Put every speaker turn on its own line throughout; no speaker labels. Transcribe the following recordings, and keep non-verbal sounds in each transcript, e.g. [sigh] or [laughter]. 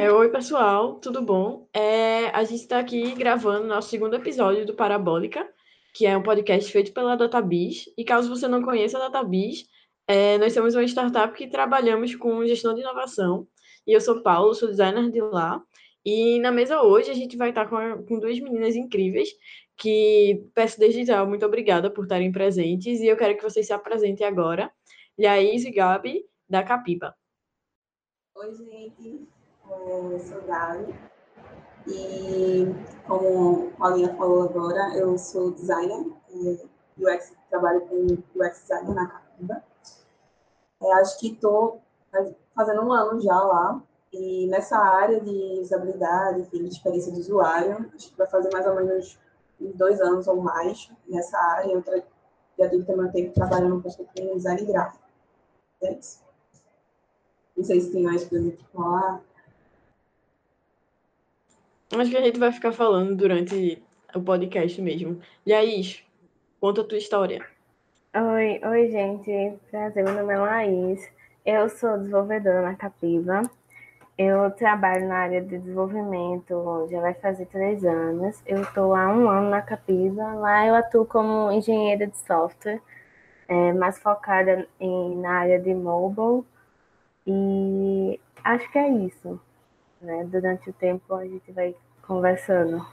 É, oi, pessoal, tudo bom? É, a gente está aqui gravando nosso segundo episódio do Parabólica, que é um podcast feito pela Databis. E caso você não conheça a Databis, é, nós somos uma startup que trabalhamos com gestão de inovação. E eu sou Paulo, sou designer de lá. E na mesa hoje a gente vai estar com, com duas meninas incríveis, que peço desde já muito obrigada por estarem presentes. E eu quero que vocês se apresentem agora. Laís e Gabi, da Capiba.
Oi, gente. Eu sou Gabi. E como a Paulinha falou agora, eu sou designer, UX, trabalho com UX designer na Capiba. É, acho que estou fazendo um ano já lá, e nessa área de usabilidade, de experiência do usuário, acho que vai fazer mais ou menos dois anos ou mais nessa área. Eu já tive também tempo trabalhando um pouco com design gráfico. É isso. Não sei se tem mais coisa para falar.
Acho que a gente vai ficar falando durante o podcast mesmo. Laís, conta a tua história.
Oi, oi, gente. Prazer, meu nome é Laís. Eu sou desenvolvedora na Capiva. Eu trabalho na área de desenvolvimento, já vai fazer três anos. Eu estou há um ano na Capiva. Lá eu atuo como engenheira de software, é, mais focada em, na área de mobile. E acho que é isso. Né? Durante o tempo a gente vai conversando.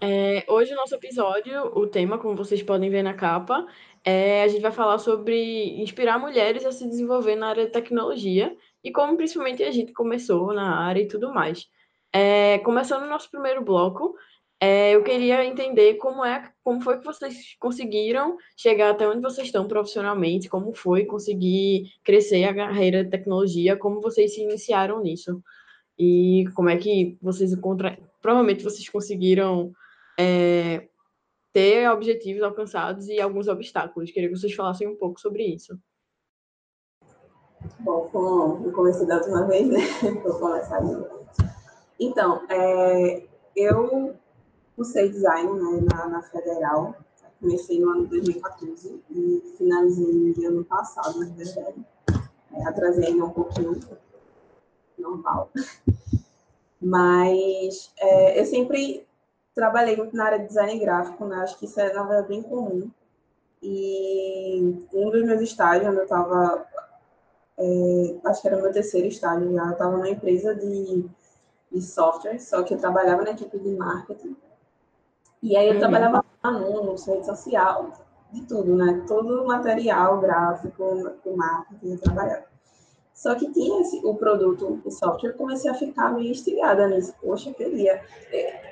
É, hoje o nosso episódio, o tema, como vocês podem ver na capa, é, a gente vai falar sobre inspirar mulheres a se desenvolver na área de tecnologia e como principalmente a gente começou na área e tudo mais. É, começando o nosso primeiro bloco, é, eu queria entender como é, como foi que vocês conseguiram chegar até onde vocês estão profissionalmente, como foi conseguir crescer a carreira de tecnologia, como vocês se iniciaram nisso e como é que vocês encontram, provavelmente vocês conseguiram é, ter objetivos alcançados e alguns obstáculos. Queria que vocês falassem um pouco sobre isso.
Bom, como eu comecei da última vez, né? [laughs] Vou começar de novo. Então, é, eu cursei design né, na, na, Federal. Comecei no ano de 2014 e finalizei no ano passado, na verdade. É, atrasei ainda um pouquinho, normal. Mas é, eu sempre trabalhei muito na área de design gráfico, né? Acho que isso é, na verdade, bem comum. E um dos meus estágios, onde eu estava é, acho que era o meu terceiro estágio já, eu estava numa empresa de, de software, só que eu trabalhava na equipe de marketing. E aí eu uhum. trabalhava anúncios, rede social, de tudo, né? Todo o material gráfico do marketing eu trabalhava. Só que tinha esse, o produto, o software, eu comecei a ficar meio instigada nisso. Poxa, eu queria.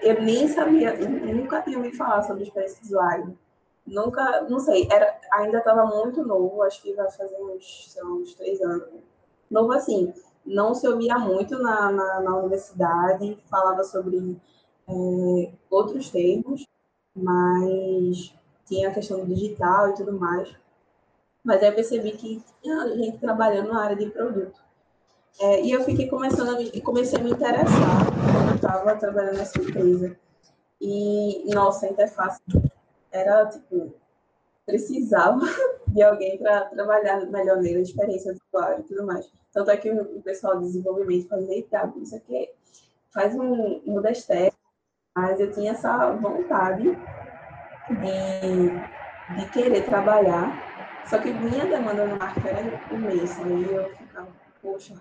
Eu nem sabia, nunca tinha ouvido falar sobre experiência de usuário nunca, não sei, era, ainda estava muito novo, acho que vai fazer uns, sei lá, uns três anos. Novo assim, não se ouvia muito na, na, na universidade, falava sobre é, outros termos, mas tinha a questão do digital e tudo mais. Mas aí eu percebi que tinha gente trabalhando na área de produto. É, e eu fiquei começando a, comecei a me interessar quando eu estava trabalhando nessa empresa. E, nossa, a interface era, tipo, precisava [laughs] de alguém para trabalhar melhor nele, experiência do usuário e tudo mais. Tanto é que o pessoal de desenvolvimento fazia, eita, isso aqui faz um, um desktop, mas eu tinha essa vontade de, de querer trabalhar, só que minha demanda no marketing era imensa, aí eu ficava, poxa,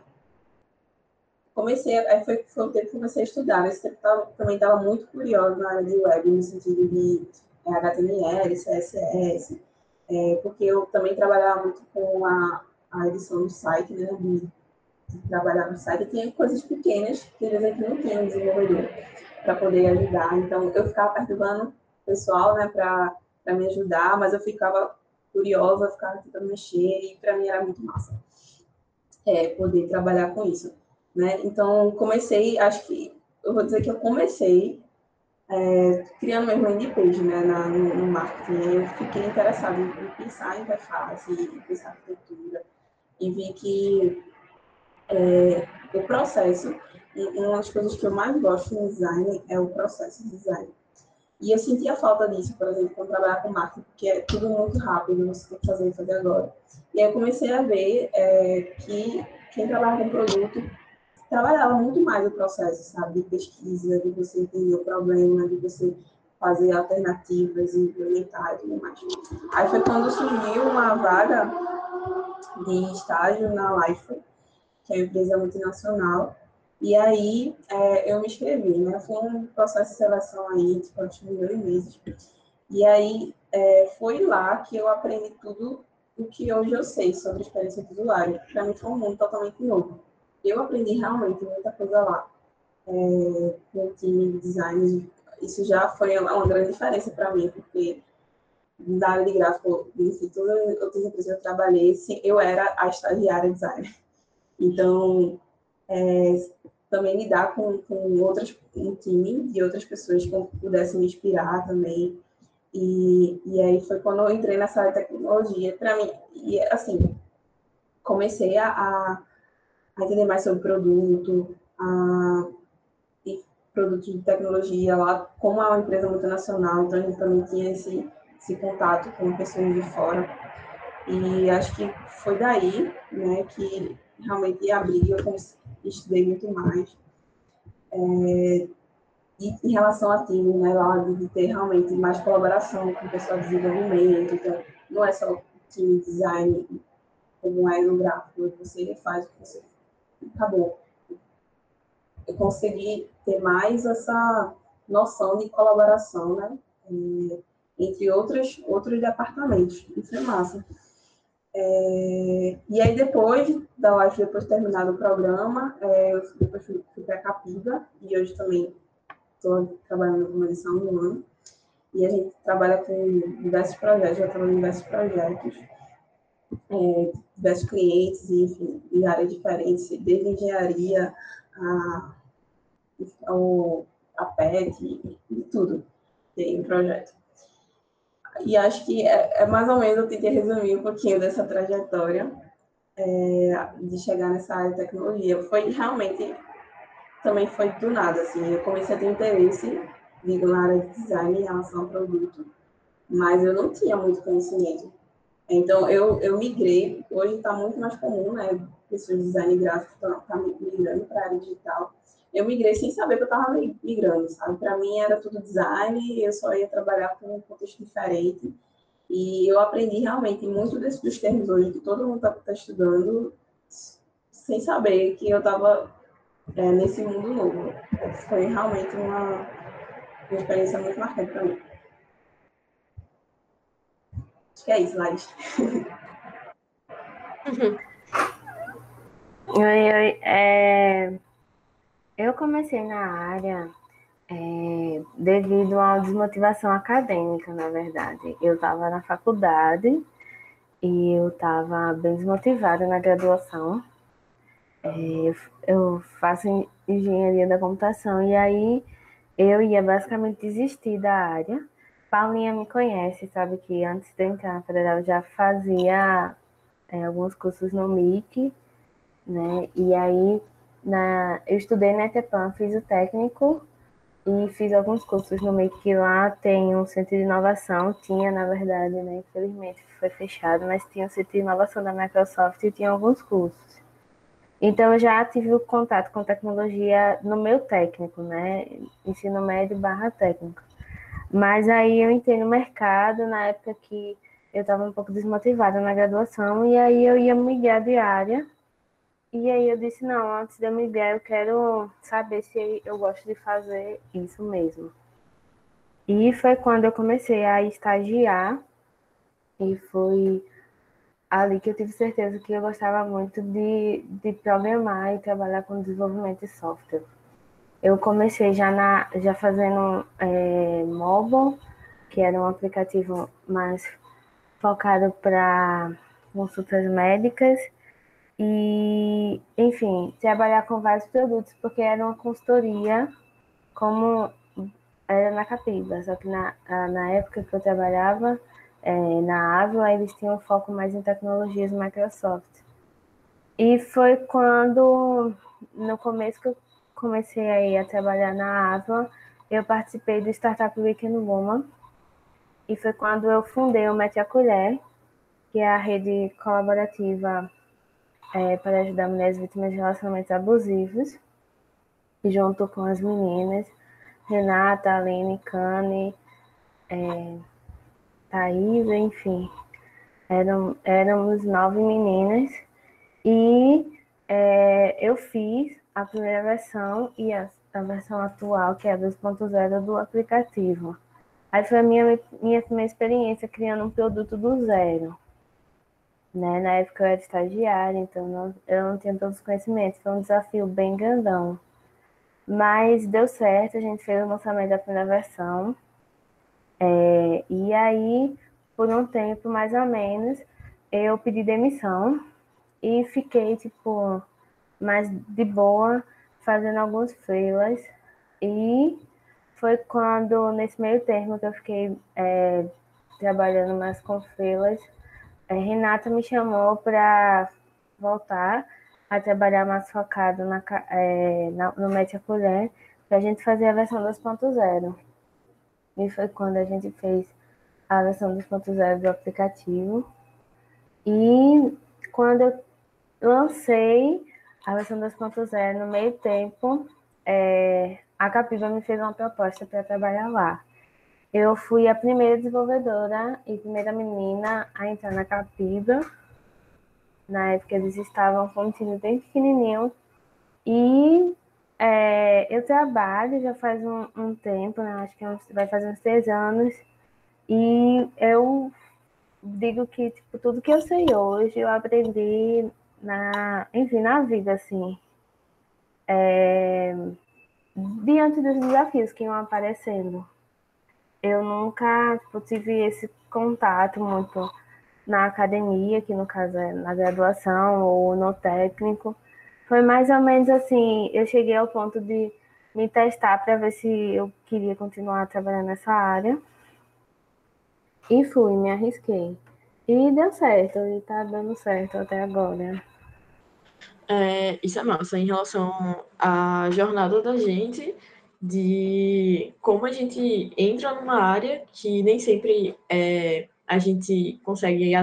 comecei, aí foi, foi o tempo que comecei a estudar, esse tempo tava, também estava muito curiosa na área de web, no sentido de HTML, CSS, é, porque eu também trabalhava muito com a, a edição do site, né, de, de trabalhar no site, e tinha coisas pequenas que às vezes não tinha um desenvolvedor para poder ajudar, então eu ficava perturbando o pessoal, né, para me ajudar, mas eu ficava curiosa, ficava tentando mexer, e para mim era muito massa é, poder trabalhar com isso, né, então comecei, acho que, eu vou dizer que eu comecei é, criando mesmo landing page né, na, no, no, marketing. Eu fiquei interessada em, em pensar em interface, em pensar arquitetura, e vi que é, o processo, uma das coisas que eu mais gosto no design é o processo de design. E eu sentia falta disso, por exemplo, quando trabalhar com marketing, porque é tudo muito rápido, você tem que fazer, fazer agora. E aí eu comecei a ver é, que quem trabalha com produto trabalhava muito mais o processo, sabe, de pesquisa, de você entender o problema, de você fazer alternativas e implementar e tudo mais. Aí foi quando surgiu uma vaga de estágio na Life, que é uma empresa multinacional, e aí é, eu me inscrevi, né? Foi um processo de seleção aí, que dois meses. E aí é, foi lá que eu aprendi tudo o que hoje eu sei sobre experiência de usuário. Para mim foi um mundo totalmente novo. Eu aprendi realmente muita coisa lá. É, time de design, isso já foi uma grande diferença para mim, porque na área de gráfico, em todas as outras empresas que eu trabalhei, eu era a estagiária designer. Então, é, também lidar com, com outras, um time de outras pessoas que pudessem me inspirar também. E, e aí foi quando eu entrei nessa área de tecnologia, para mim, e assim, comecei a, a, entender mais sobre produto, a, e produtos de tecnologia lá, como é uma empresa multinacional, então a gente também tinha esse, esse contato com pessoas de fora. E acho que foi daí, né, que realmente abriu, eu estudei muito mais. É, e em relação a time, né, lá de ter realmente mais colaboração com o pessoal de desenvolvimento, então não é só time design como é no gráfico, você faz o que você acabou. Eu consegui ter mais essa noção de colaboração, né, é, entre outros, outros departamentos. Isso é massa. É, e aí, depois da live, depois de terminado o programa, é, eu depois fui, fui para a Capiva, e hoje também estou trabalhando com edição no ano. E a gente trabalha com diversos projetos, já trabalho em diversos projetos, é, diversos clientes, enfim, em áreas diferentes, desde engenharia a, ao, a PET e, e tudo tem um projeto. E acho que é, é, mais ou menos, eu tentei resumir um pouquinho dessa trajetória é, de chegar nessa área de tecnologia. Foi realmente, também foi do nada, assim, eu comecei a ter interesse, digo, na área de design em relação ao produto, mas eu não tinha muito conhecimento. Então, eu, eu migrei, hoje está muito mais comum, né, pessoas de design gráfico estão tá migrando para a área digital, eu migrei sem saber que eu estava migrando, sabe? Para mim era tudo design, eu só ia trabalhar com um contexto diferente. E eu aprendi realmente muito desses dos termos hoje que todo mundo está tá estudando, sem saber que eu estava é, nesse mundo novo. Foi realmente uma, uma experiência muito marcante para mim. Acho que é isso, Laís.
Oi, oi. É... Eu comecei na área é, devido a uma desmotivação acadêmica, na verdade. Eu estava na faculdade e eu estava bem desmotivada na graduação. É, eu faço engenharia da computação e aí eu ia basicamente desistir da área. Paulinha me conhece, sabe que antes de entrar na federal já fazia é, alguns cursos no MIC, né? E aí na, eu estudei na ETEPAM, fiz o técnico e fiz alguns cursos no MEI que lá tem um centro de inovação, tinha na verdade, né, infelizmente foi fechado, mas tinha um centro de inovação da Microsoft e tinha alguns cursos. Então eu já tive o contato com tecnologia no meu técnico, né, ensino médio barra técnico. Mas aí eu entrei no mercado na época que eu estava um pouco desmotivada na graduação e aí eu ia migrar de área e aí eu disse, não, antes de eu migrar, eu quero saber se eu gosto de fazer isso mesmo. E foi quando eu comecei a estagiar, e foi ali que eu tive certeza que eu gostava muito de, de programar e trabalhar com desenvolvimento de software. Eu comecei já, na, já fazendo é, mobile, que era um aplicativo mais focado para consultas médicas, e, enfim, trabalhar com vários produtos, porque era uma consultoria como era na Capiba, só que na, na época que eu trabalhava é, na Avila, eles tinham um foco mais em tecnologias Microsoft. E foi quando, no começo que eu comecei aí a trabalhar na Avila, eu participei do Startup Weekend Woman, e foi quando eu fundei o Mete a Colher, que é a rede colaborativa é, para ajudar mulheres vítimas de relacionamentos abusivos, junto com as meninas, Renata, Aline, Cane, é, Thaisa, enfim. Eram, éramos nove meninas e é, eu fiz a primeira versão e a, a versão atual, que é a 2.0 do aplicativo. Aí foi a minha, minha primeira experiência criando um produto do zero. Né? Na época eu era estagiária, então não, eu não tinha todos os conhecimentos. Foi um desafio bem grandão. Mas deu certo, a gente fez o lançamento da primeira versão. É, e aí, por um tempo mais ou menos, eu pedi demissão e fiquei, tipo, mais de boa, fazendo alguns freelas. E foi quando, nesse meio termo, que eu fiquei é, trabalhando mais com freelas, Renata me chamou para voltar a trabalhar mais focado na, é, na, no Metia Colher, para a gente fazer a versão 2.0. E foi quando a gente fez a versão 2.0 do aplicativo. E quando eu lancei a versão 2.0 no meio tempo, é, a Capiva me fez uma proposta para trabalhar lá. Eu fui a primeira desenvolvedora e primeira menina a entrar na Capiva. Na época eles estavam com um time bem pequenininho. E é, eu trabalho já faz um, um tempo, né? acho que vai fazer uns três anos. E eu digo que tipo, tudo que eu sei hoje eu aprendi na, enfim, na vida, assim. É, diante dos desafios que iam aparecendo. Eu nunca tipo, tive esse contato muito na academia, que no caso é na graduação ou no técnico. Foi mais ou menos assim, eu cheguei ao ponto de me testar para ver se eu queria continuar trabalhando nessa área. E fui, me arrisquei. E deu certo, e tá dando certo até agora.
É, isso é massa, em relação à jornada da gente, de como a gente entra numa área que nem sempre é, a gente consegue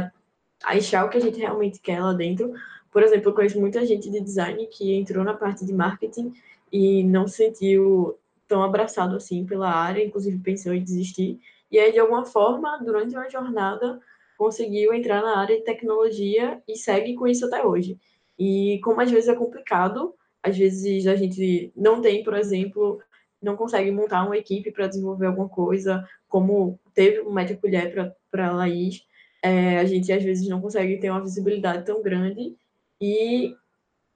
achar o que a gente realmente quer lá dentro. Por exemplo, eu conheço muita gente de design que entrou na parte de marketing e não se sentiu tão abraçado assim pela área, inclusive pensou em desistir. E aí, de alguma forma, durante uma jornada, conseguiu entrar na área de tecnologia e segue com isso até hoje. E como às vezes é complicado, às vezes a gente não tem, por exemplo, não consegue montar uma equipe para desenvolver alguma coisa, como teve o Média Colher para a Laís, é, a gente às vezes não consegue ter uma visibilidade tão grande e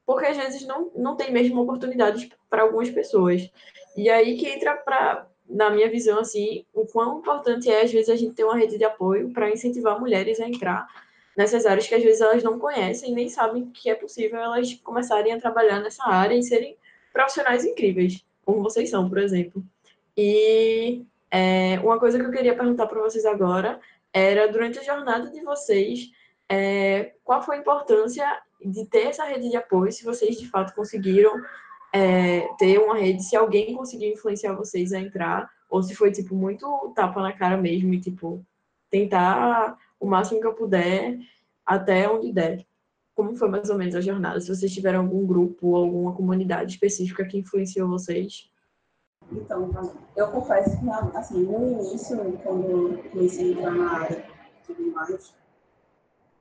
porque às vezes não, não tem mesmo oportunidades para algumas pessoas. E aí que entra para na minha visão, assim, o quão importante é, às vezes, a gente ter uma rede de apoio para incentivar mulheres a entrar nessas áreas que, às vezes, elas não conhecem, nem sabem que é possível elas começarem a trabalhar nessa área e serem profissionais incríveis, como vocês são, por exemplo. E é, uma coisa que eu queria perguntar para vocês agora era, durante a jornada de vocês, é, qual foi a importância de ter essa rede de apoio, se vocês, de fato, conseguiram é, ter uma rede, se alguém conseguiu influenciar vocês a entrar, ou se foi, tipo, muito tapa na cara mesmo e, tipo, tentar o máximo que eu puder, até onde der. Como foi mais ou menos a jornada? Se vocês tiveram algum grupo, alguma comunidade específica que influenciou vocês?
Então, eu confesso que, assim, no início, quando eu comecei a entrar na área e tudo mais,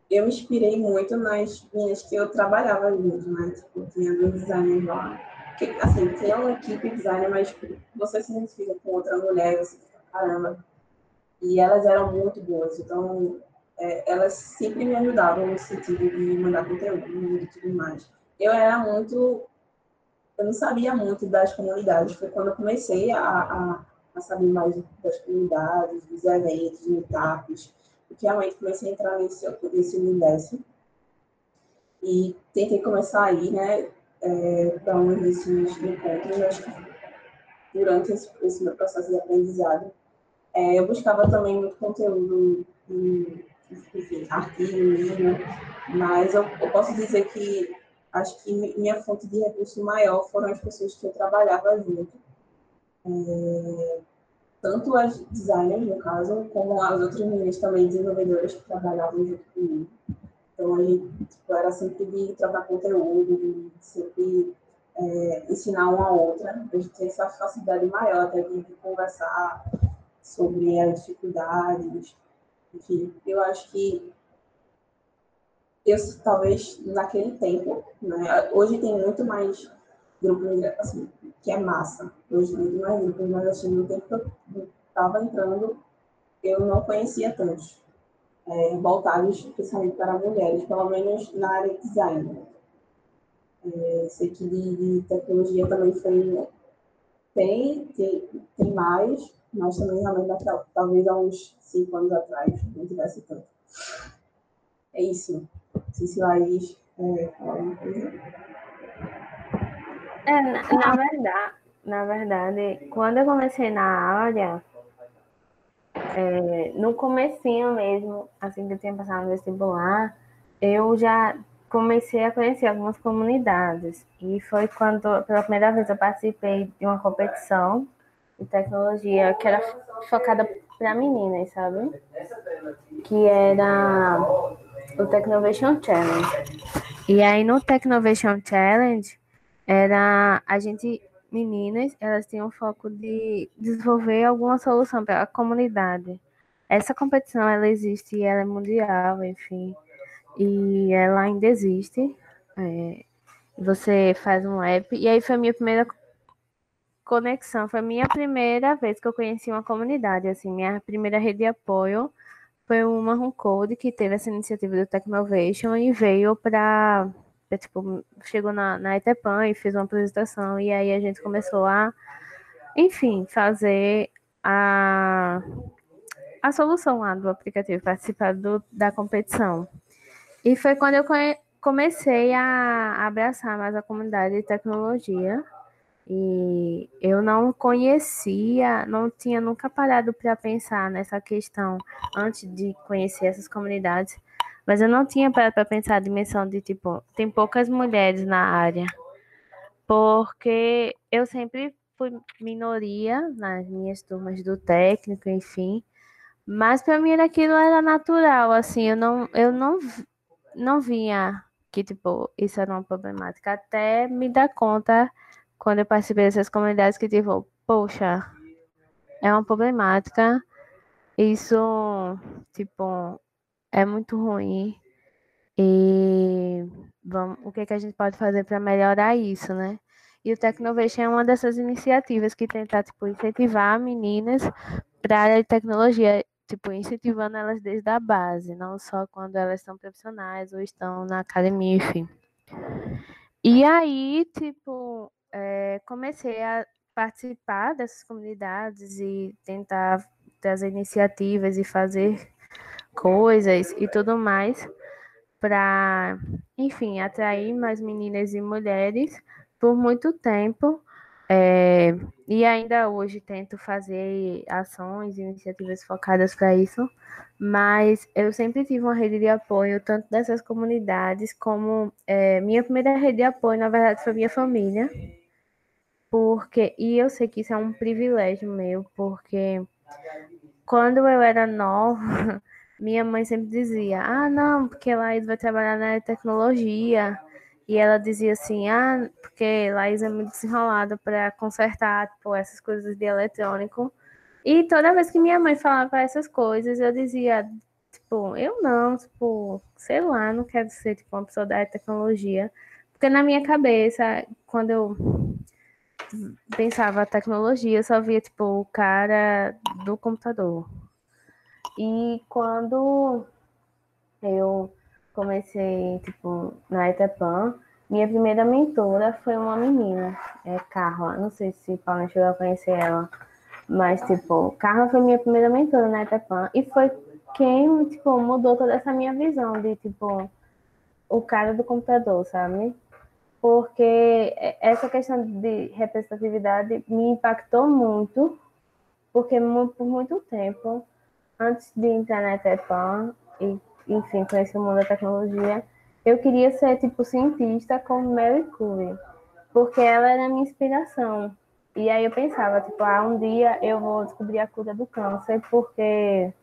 eu me inspirei muito nas minhas que eu trabalhava junto, né? Tipo, tinha dois designers lá porque, assim, tem uma equipe designer, mas tipo, você se identifica com outra mulher, você fica, caramba. E elas eram muito boas, então é, elas sempre me ajudavam no sentido de mandar conteúdo e tudo mais. Eu era muito. Eu não sabia muito das comunidades, foi quando eu comecei a, a, a saber mais das comunidades, dos eventos, meetups, que realmente comecei a entrar nesse, nesse universo. E tentei começar aí, né? é, para um desses encontros, acho que durante esse, esse, meu processo de aprendizado, é, eu buscava também muito conteúdo em, livro, mas eu, eu, posso dizer que acho que minha fonte de recurso maior foram as pessoas que eu trabalhava junto. É, tanto as designers, no caso, como as outras meninas também desenvolvedoras que trabalhavam junto comigo. Então, a tipo, era sempre de trocar conteúdo, de sempre é, ensinar uma a outra. A gente tem essa facilidade maior até de conversar sobre as dificuldades. Enfim, eu acho que eu, talvez naquele tempo, né, hoje tem muito mais grupos assim, que é massa, hoje tem muito mais grupos, mas assim, no tempo que eu estava entrando, eu não conhecia tantos, é, voltados especialmente para mulheres, pelo menos na área de design. É, sei que de, de, tecnologia também foi, tem, tem, tem mais, mas também realmente talvez há uns cinco anos atrás não tivesse tanto. É isso. Sei se Laís é, fala coisa.
É, na, na, verdade, na verdade, quando eu comecei na área, é, no comecinho mesmo, assim que eu tinha passado no vestibular, eu já comecei a conhecer algumas comunidades. E foi quando, pela primeira vez, eu participei de uma competição de tecnologia que era focada para meninas, sabe? Que era o Technovation Challenge. E aí no Technovation Challenge era a gente meninas, elas tinham foco de desenvolver alguma solução para a comunidade. Essa competição ela existe e ela é mundial, enfim, e ela ainda existe. É, você faz um app e aí foi a minha primeira conexão, foi minha primeira vez que eu conheci uma comunidade, assim, minha primeira rede de apoio foi o Marron Code que teve essa iniciativa do Technovation e veio para tipo, chegou na, na Etepan e fez uma apresentação, e aí a gente começou a, enfim, fazer a, a solução lá do aplicativo, participar do, da competição. E foi quando eu comecei a abraçar mais a comunidade de tecnologia, e eu não conhecia, não tinha nunca parado para pensar nessa questão antes de conhecer essas comunidades, mas eu não tinha parado para pensar a dimensão de tipo, tem poucas mulheres na área. Porque eu sempre fui minoria nas minhas turmas do técnico, enfim. Mas para mim aquilo era natural, assim, eu não eu não não vinha que tipo, isso era uma problemática até me dar conta quando eu participei dessas comunidades que, tipo, poxa, é uma problemática, isso, tipo, é muito ruim. E vamos, o que, que a gente pode fazer para melhorar isso, né? E o Tecnovation é uma dessas iniciativas que tenta, tipo, incentivar meninas para a área de tecnologia, tipo, incentivando elas desde a base, não só quando elas são profissionais ou estão na academia, enfim. E aí, tipo, é, comecei a participar dessas comunidades e tentar trazer iniciativas e fazer coisas e tudo mais para, enfim, atrair mais meninas e mulheres por muito tempo. É, e ainda hoje tento fazer ações e iniciativas focadas para isso, mas eu sempre tive uma rede de apoio, tanto dessas comunidades, como é, minha primeira rede de apoio, na verdade, foi minha família, porque, e eu sei que isso é um privilégio meu, porque quando eu era nova, [laughs] minha mãe sempre dizia: Ah, não, porque Laís vai trabalhar na tecnologia. E ela dizia assim: Ah, porque Laís é muito desenrolada para consertar tipo, essas coisas de eletrônico. E toda vez que minha mãe falava essas coisas, eu dizia: Tipo, eu não, tipo, sei lá, não quero ser tipo, uma pessoa da tecnologia. Porque na minha cabeça, quando eu pensava tecnologia, só via, tipo, o cara do computador. E quando eu comecei, tipo, na Itapan, minha primeira mentora foi uma menina, é Carla. Não sei se Paula chegou a conhecer ela, mas, tipo, Carla foi minha primeira mentora na Itapan. E foi quem, tipo, mudou toda essa minha visão de, tipo, o cara do computador, sabe? Porque essa questão de representatividade me impactou muito, porque por muito tempo, antes de entrar na ETEPAN e, enfim, conhecer o mundo da tecnologia, eu queria ser, tipo, cientista como Mary Curie, porque ela era a minha inspiração. E aí eu pensava, tipo, ah, um dia eu vou descobrir a cura do câncer, porque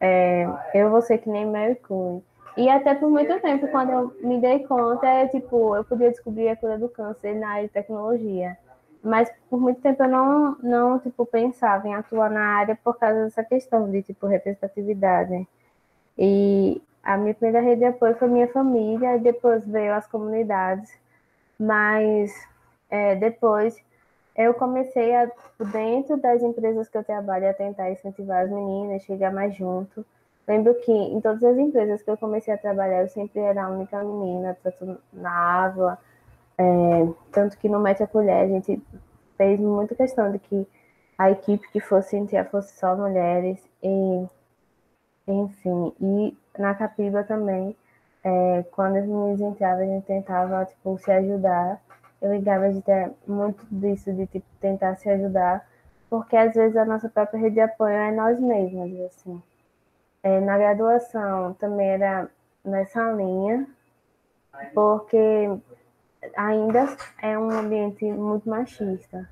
é, eu vou ser que nem Mary Curie. E até por muito tempo, quando eu me dei conta, é, tipo, eu podia descobrir a cura do câncer na área de tecnologia. Mas por muito tempo eu não, não tipo, pensava em atuar na área por causa dessa questão de tipo, representatividade. E a minha primeira rede de apoio foi minha família, e depois veio as comunidades. Mas é, depois eu comecei a, dentro das empresas que eu trabalho, a tentar incentivar as meninas, chegar mais junto. Lembro que em todas as empresas que eu comecei a trabalhar, eu sempre era a única menina, tanto na água, é, tanto que no Mete a Colher a gente fez muita questão de que a equipe que fosse entrar fosse só mulheres, e enfim, e na Capiba também, é, quando as meninas entravam, a gente tentava tipo, se ajudar. Eu ligava de ter muito disso, de tipo, tentar se ajudar, porque às vezes a nossa própria rede de apoio é nós mesmas, assim. É, na graduação também era nessa linha, porque ainda é um ambiente muito machista.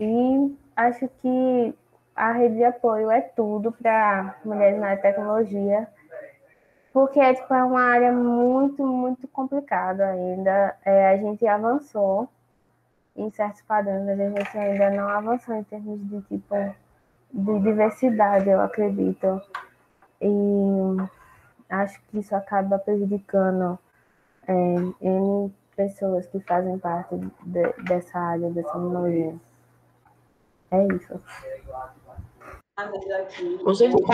E acho que a rede de apoio é tudo para mulheres na tecnologia, porque tipo, é uma área muito, muito complicada ainda. É, a gente avançou em certos padrões, mas a gente ainda não avançou em termos de tipo de diversidade, eu acredito. E acho que isso acaba prejudicando é, N pessoas que fazem parte de, dessa área, dessa minoria. É isso.
Com certeza.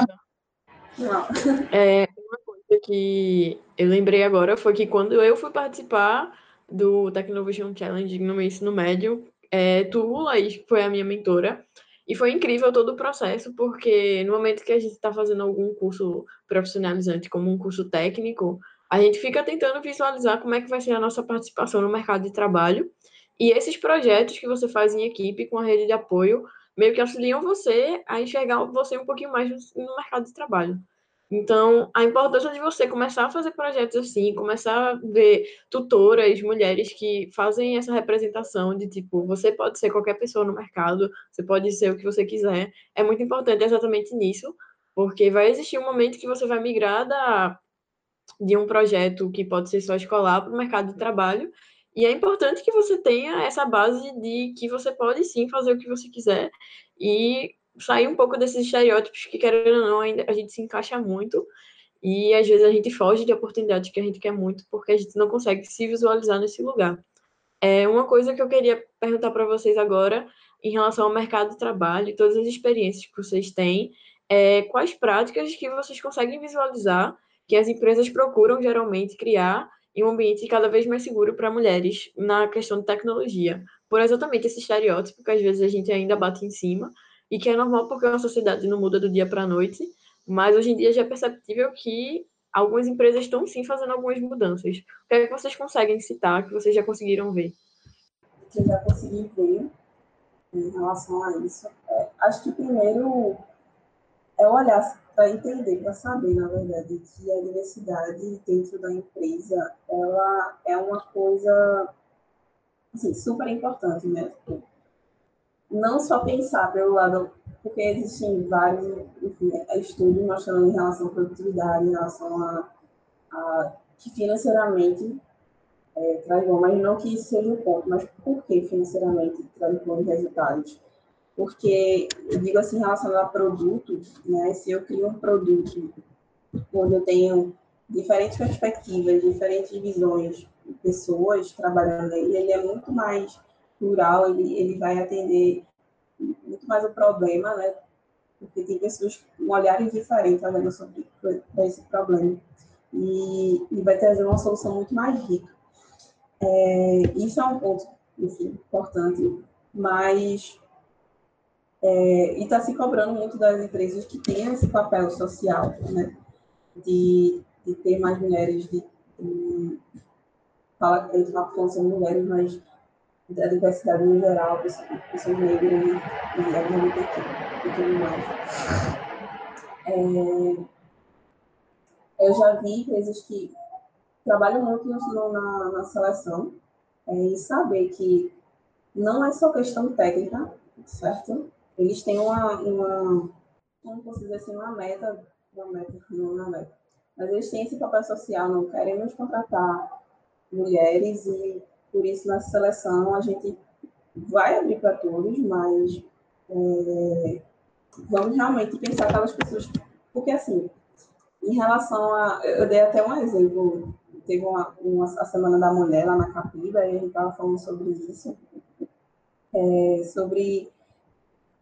É, uma coisa que eu lembrei agora foi que quando eu fui participar do Technovision Challenge no meu ensino médio, é, tu, Laís, foi a minha mentora, e foi incrível todo o processo, porque no momento que a gente está fazendo algum curso profissionalizante, como um curso técnico, a gente fica tentando visualizar como é que vai ser a nossa participação no mercado de trabalho. E esses projetos que você faz em equipe com a rede de apoio meio que auxiliam você a enxergar você um pouquinho mais no mercado de trabalho. Então, a importância de você começar a fazer projetos assim, começar a ver tutoras, mulheres que fazem essa representação de tipo, você pode ser qualquer pessoa no mercado, você pode ser o que você quiser, é muito importante exatamente nisso, porque vai existir um momento que você vai migrar da, de um projeto que pode ser só escolar para o mercado de trabalho, e é importante que você tenha essa base de que você pode sim fazer o que você quiser e sair um pouco desses estereótipos que, querendo ou não, ainda a gente se encaixa muito e às vezes a gente foge de oportunidades que a gente quer muito porque a gente não consegue se visualizar nesse lugar. É uma coisa que eu queria perguntar para vocês agora em relação ao mercado de trabalho e todas as experiências que vocês têm, é, quais práticas que vocês conseguem visualizar que as empresas procuram geralmente criar em um ambiente cada vez mais seguro para mulheres na questão de tecnologia, por exatamente esse estereótipo que às vezes a gente ainda bate em cima e que é normal porque a sociedade não muda do dia para a noite, mas hoje em dia já é perceptível que algumas empresas estão sim fazendo algumas mudanças. O que é que vocês conseguem citar, que vocês já conseguiram ver?
Eu já consegui ver em relação a isso. É, acho que primeiro é olhar para entender, para saber, na verdade, que a diversidade dentro da empresa, ela é uma coisa assim, super importante, né? Não só pensar pelo lado, porque existem vários enfim, estudos mostrando em relação à produtividade, em relação a, a que financeiramente é, traz bom, mas não que isso seja um ponto, mas por que financeiramente traz bons resultados? Porque, eu digo assim, relacionado a produto, né, se eu crio um produto onde eu tenho diferentes perspectivas, diferentes visões, pessoas trabalhando ele é muito mais plural, ele, ele vai atender muito mais o problema, né? Porque tem pessoas com olhares diferentes olhando sobre esse problema. E, e vai trazer uma solução muito mais rica. É, isso é um ponto enfim, importante, mas é, e está se cobrando muito das empresas que têm esse papel social, né? De, de ter mais mulheres, de, de fala, a gente fala que são mulheres, mas da diversidade no geral, pessoas negras e, e LGBTQ e tudo mais. É, eu já vi empresas que trabalham muito no, na, na seleção é, e saber que não é só questão técnica, certo? Eles têm uma, uma como posso dizer assim, uma meta, uma meta, não uma meta, Mas eles têm esse papel social, não queremos contratar mulheres e por isso na seleção a gente vai abrir para todos, mas é, vamos realmente pensar aquelas pessoas, porque assim, em relação a, eu dei até um exemplo, teve uma, uma a semana da mulher lá na Capiba e a gente estava falando sobre isso, é, sobre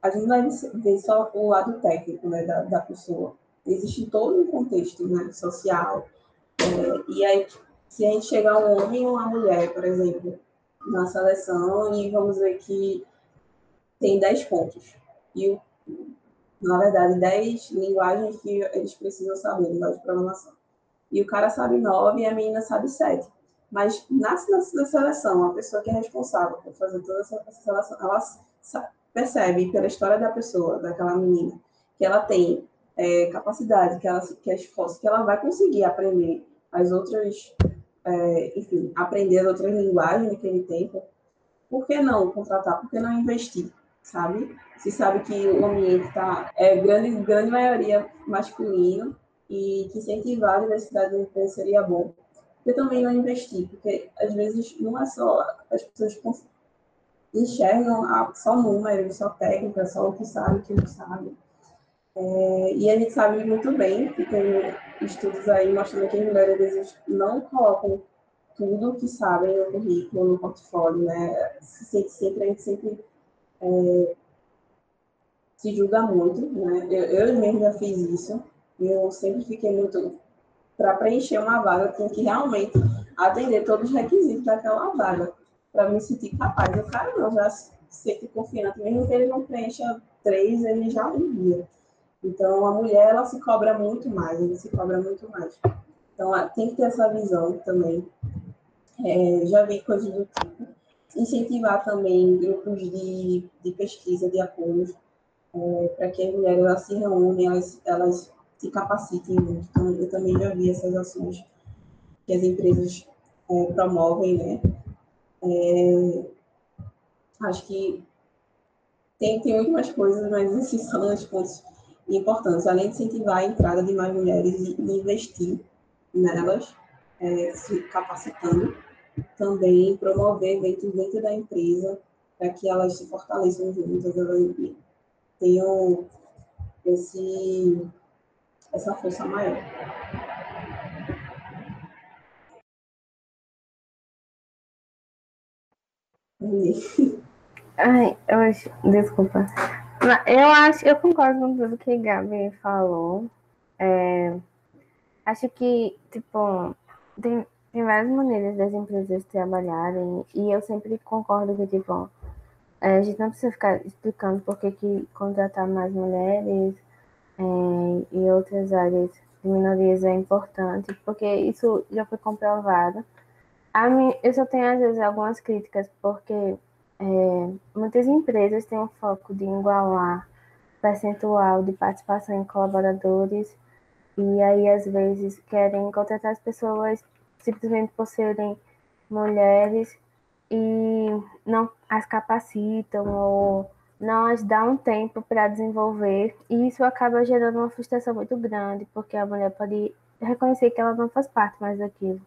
a gente vai ver só o lado técnico né, da, da pessoa. Existe todo um contexto né, social. É, e aí, se a gente chegar um homem ou uma mulher, por exemplo, na seleção, e vamos ver que tem 10 pontos. E, na verdade, 10 linguagens que eles precisam saber, linguagem de programação. E o cara sabe 9 e a menina sabe 7. Mas na, seleção, a pessoa que é responsável por fazer toda essa, essa seleção, ela percebe pela história da pessoa, daquela menina, que ela tem é, capacidade, que ela que é esforço, que ela vai conseguir aprender as outras, é, enfim, aprender as outras linguagens naquele tempo, por que não contratar? Por que não investir? Sabe? Se sabe que o ambiente está, é grande, grande maioria masculino e que incentivar a diversidade da empresa seria bom. Eu também não investir, porque às vezes não é só as pessoas enxergam só números, só técnica, só o que sabe, o que não sabe. É, e a gente sabe muito bem que tem estudos aí mostrando que as mulheres vezes não colocam tudo que sabem no currículo, no portfólio, né? Se, sempre, a gente sempre é, se julga muito, né? Eu, eu mesmo já fiz isso. Eu sempre fiquei muito para preencher uma vaga, eu tenho que realmente atender todos os requisitos daquela vaga para me sentir capaz. O cara não, já se sente confiante, mesmo que ele não preencha três, ele já envia. Então, a mulher, ela se cobra muito mais, ele se cobra muito mais. Então, tem que ter essa visão também. É, já vi coisas do tipo. Incentivar também grupos de, de pesquisa, de apoio, é, para que as mulheres elas se reúnem, elas, elas se capacitem muito. Então, eu também já vi essas ações que as empresas é, promovem, né? É, acho que tem, tem muito mais coisas, mas [laughs] esses são os pontos importantes. Além de incentivar a entrada de mais mulheres e investir nelas, é, se capacitando, também promover eventos dentro da empresa para que elas se fortaleçam juntas, elas tenham esse, essa força maior.
Ai, eu acho, desculpa. Eu acho, eu concordo com tudo que Gabi falou. É, acho que, tipo, tem, tem várias maneiras das empresas trabalharem e eu sempre concordo que, tipo, é, a gente não precisa ficar explicando por que, que contratar mais mulheres é, e outras áreas de minorias é importante, porque isso já foi comprovado. A mim, eu só tenho, às vezes, algumas críticas, porque é, muitas empresas têm o foco de igualar percentual de participação em colaboradores e aí, às vezes, querem contratar as pessoas simplesmente por serem mulheres e não as capacitam ou não as dão tempo para desenvolver. E isso acaba gerando uma frustração muito grande, porque a mulher pode reconhecer que ela não faz parte mais daquilo.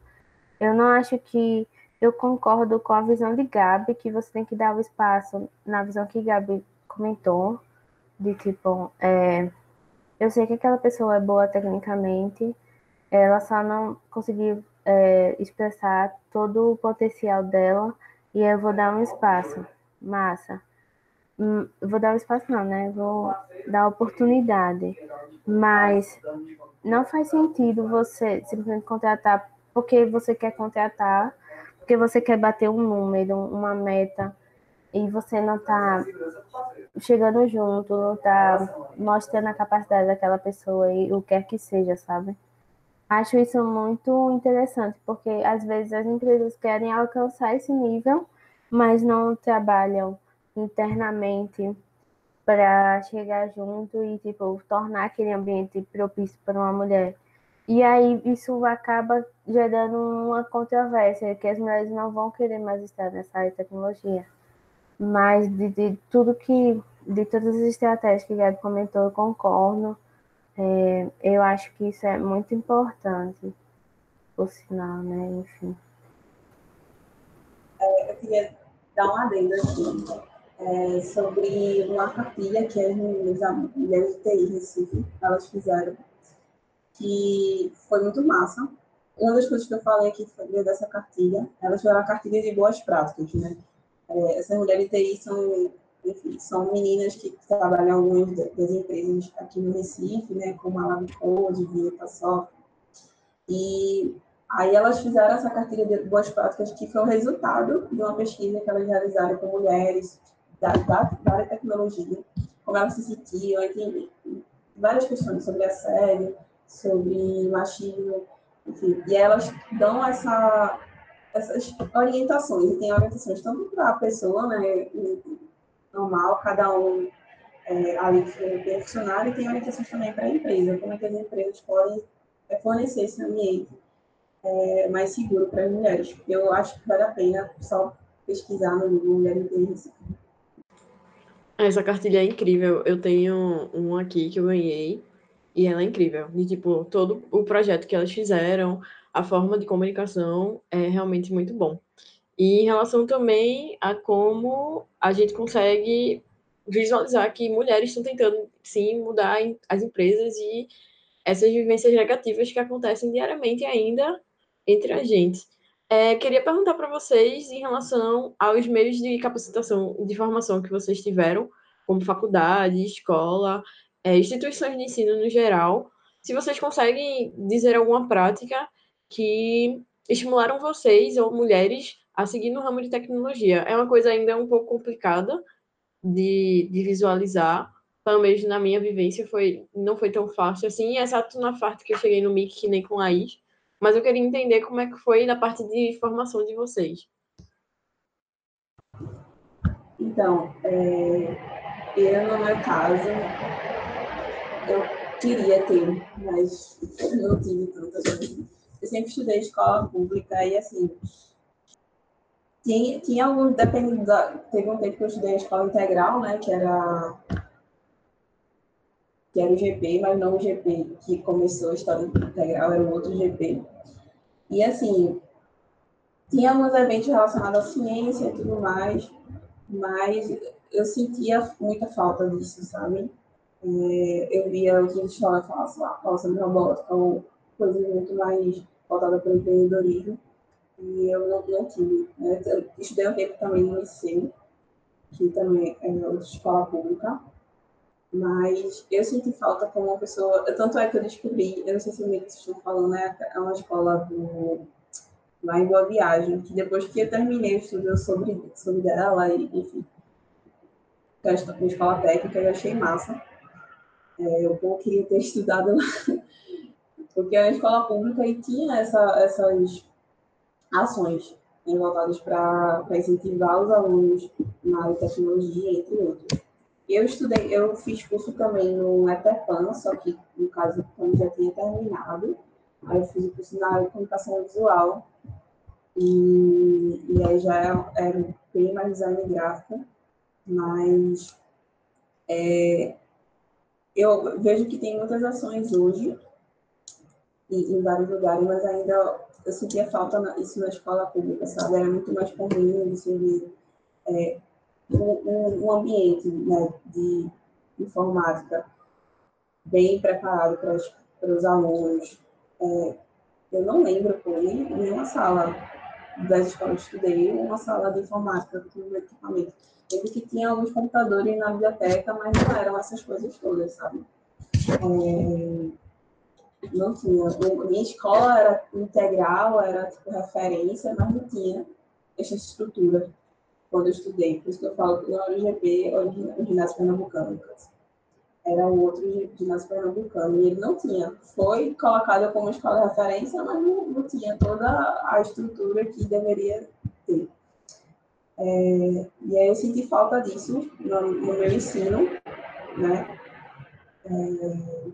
Eu não acho que eu concordo com a visão de Gabi, que você tem que dar o espaço na visão que Gabi comentou, de tipo, é, eu sei que aquela pessoa é boa tecnicamente, ela só não conseguiu é, expressar todo o potencial dela, e eu vou dar um espaço. Massa. Hum, vou dar um espaço não, né? Vou dar oportunidade. Mas não faz sentido você simplesmente contratar porque você quer contratar, porque você quer bater um número, uma meta, e você não está chegando junto, não está mostrando a capacidade daquela pessoa e o que quer que seja, sabe? Acho isso muito interessante, porque às vezes as empresas querem alcançar esse nível, mas não trabalham internamente para chegar junto e tipo tornar aquele ambiente propício para uma mulher. E aí isso acaba gerando uma controvérsia, que as mulheres não vão querer mais estar nessa área de tecnologia. Mas de, de tudo que, de todas as estratégias que o Gabi comentou, eu concordo. É, eu acho que isso é muito importante, por sinal, né? Enfim.
É, eu queria dar uma adenda aqui é, sobre uma cartilha que as mulheres de TI Recife, elas fizeram, que foi muito massa. Uma das coisas que eu falei aqui foi dessa cartilha, elas fizeram a cartilha de boas práticas, né? É, essas mulheres TI são, enfim, são meninas que trabalham em algumas das empresas aqui no Recife, né? Como a Lavicode, Vita, Soft. E Aí elas fizeram essa cartilha de boas práticas, que foi o resultado de uma pesquisa que elas realizaram com mulheres da, da, da área de tecnologia, como elas se sentiam, enfim, várias questões sobre assédio, sobre machismo, enfim. E elas dão essa, essas orientações, tem orientações tanto para a pessoa, né, normal, cada um é, ali tem funcionário, e tem orientações também para a empresa, como é que as empresas podem é, fornecer esse ambiente é, mais seguro para as mulheres. Eu acho que vale a pena só pesquisar no Google Mulher Inteligência.
Essa cartilha é incrível. Eu tenho um aqui que eu ganhei e ela é incrível. E, tipo, todo o projeto que elas fizeram, a forma de comunicação é realmente muito bom. E em relação também a como a gente consegue visualizar que mulheres estão tentando, sim, mudar as empresas e essas vivências negativas que acontecem diariamente ainda entre a gente. É, queria perguntar para vocês em relação aos meios de capacitação, de formação que vocês tiveram, como faculdade, escola, é, instituições de ensino no geral, se vocês conseguem dizer alguma prática que estimularam vocês ou mulheres a seguir no ramo de tecnologia. É uma coisa ainda um pouco complicada de, de visualizar, pelo menos na minha vivência foi, não foi tão fácil assim, exato na parte que eu cheguei no MIC, que nem com a Laís, mas eu queria entender como é que foi na parte de formação de vocês.
Então, é, eu, no meu caso, eu queria ter, mas não tive tantas vezes. Eu sempre estudei escola pública e, assim, tinha, tinha algum, dependendo da, teve um tempo que eu estudei escola integral, né, que era que era o GP, mas não o GP que começou a história integral, era o outro GP. E assim, tinha alguns eventos relacionados à ciência e tudo mais, mas eu sentia muita falta disso, sabe? É, eu via os escolas falar sobre robótica ou coisas muito mais voltadas para o empreendedorismo, e eu não, não tive. Né? Eu estudei um tempo também no liceu, que também é outra escola pública, mas eu senti falta como uma pessoa. Tanto é que eu descobri, eu não sei se o que estão falando, né? é uma escola do, lá em Boa Viagem, que depois que eu terminei o estudo sobre, sobre dela, e, enfim, que é uma escola técnica, eu achei massa. É, eu pouco queria ter estudado lá, [laughs] porque uma escola pública e tinha essa, essas ações voltadas para incentivar os alunos na área de tecnologia, entre outros. Eu estudei, eu fiz curso também no ETEPAN, só que no caso quando já tinha terminado. Aí eu fiz o curso na área de comunicação visual. E, e aí já era é bem mais design gráfico, mas é, eu vejo que tem muitas ações hoje em, vários lugares, mas ainda eu sentia falta na, isso na escola pública, sabe? Era muito mais comum, assim, é, um, um ambiente né, de informática bem preparado para os, para os alunos. É, eu não lembro por nenhuma sala das escolas que estudei, uma sala de informática com equipamento. Lembro que tinha alguns computadores na biblioteca, mas não eram essas coisas todas, sabe? É, não tinha. Minha escola era integral, era tipo referência, mas não tinha essa estrutura quando eu estudei. Por isso que eu falo que não era o GP, era o ginásio pernambucano. Era o outro ginásio pernambucano. E ele não tinha. Foi colocado como escola de referência, mas não, não tinha toda a estrutura que deveria ter. É, e aí eu senti falta disso no, no meu ensino, né? É,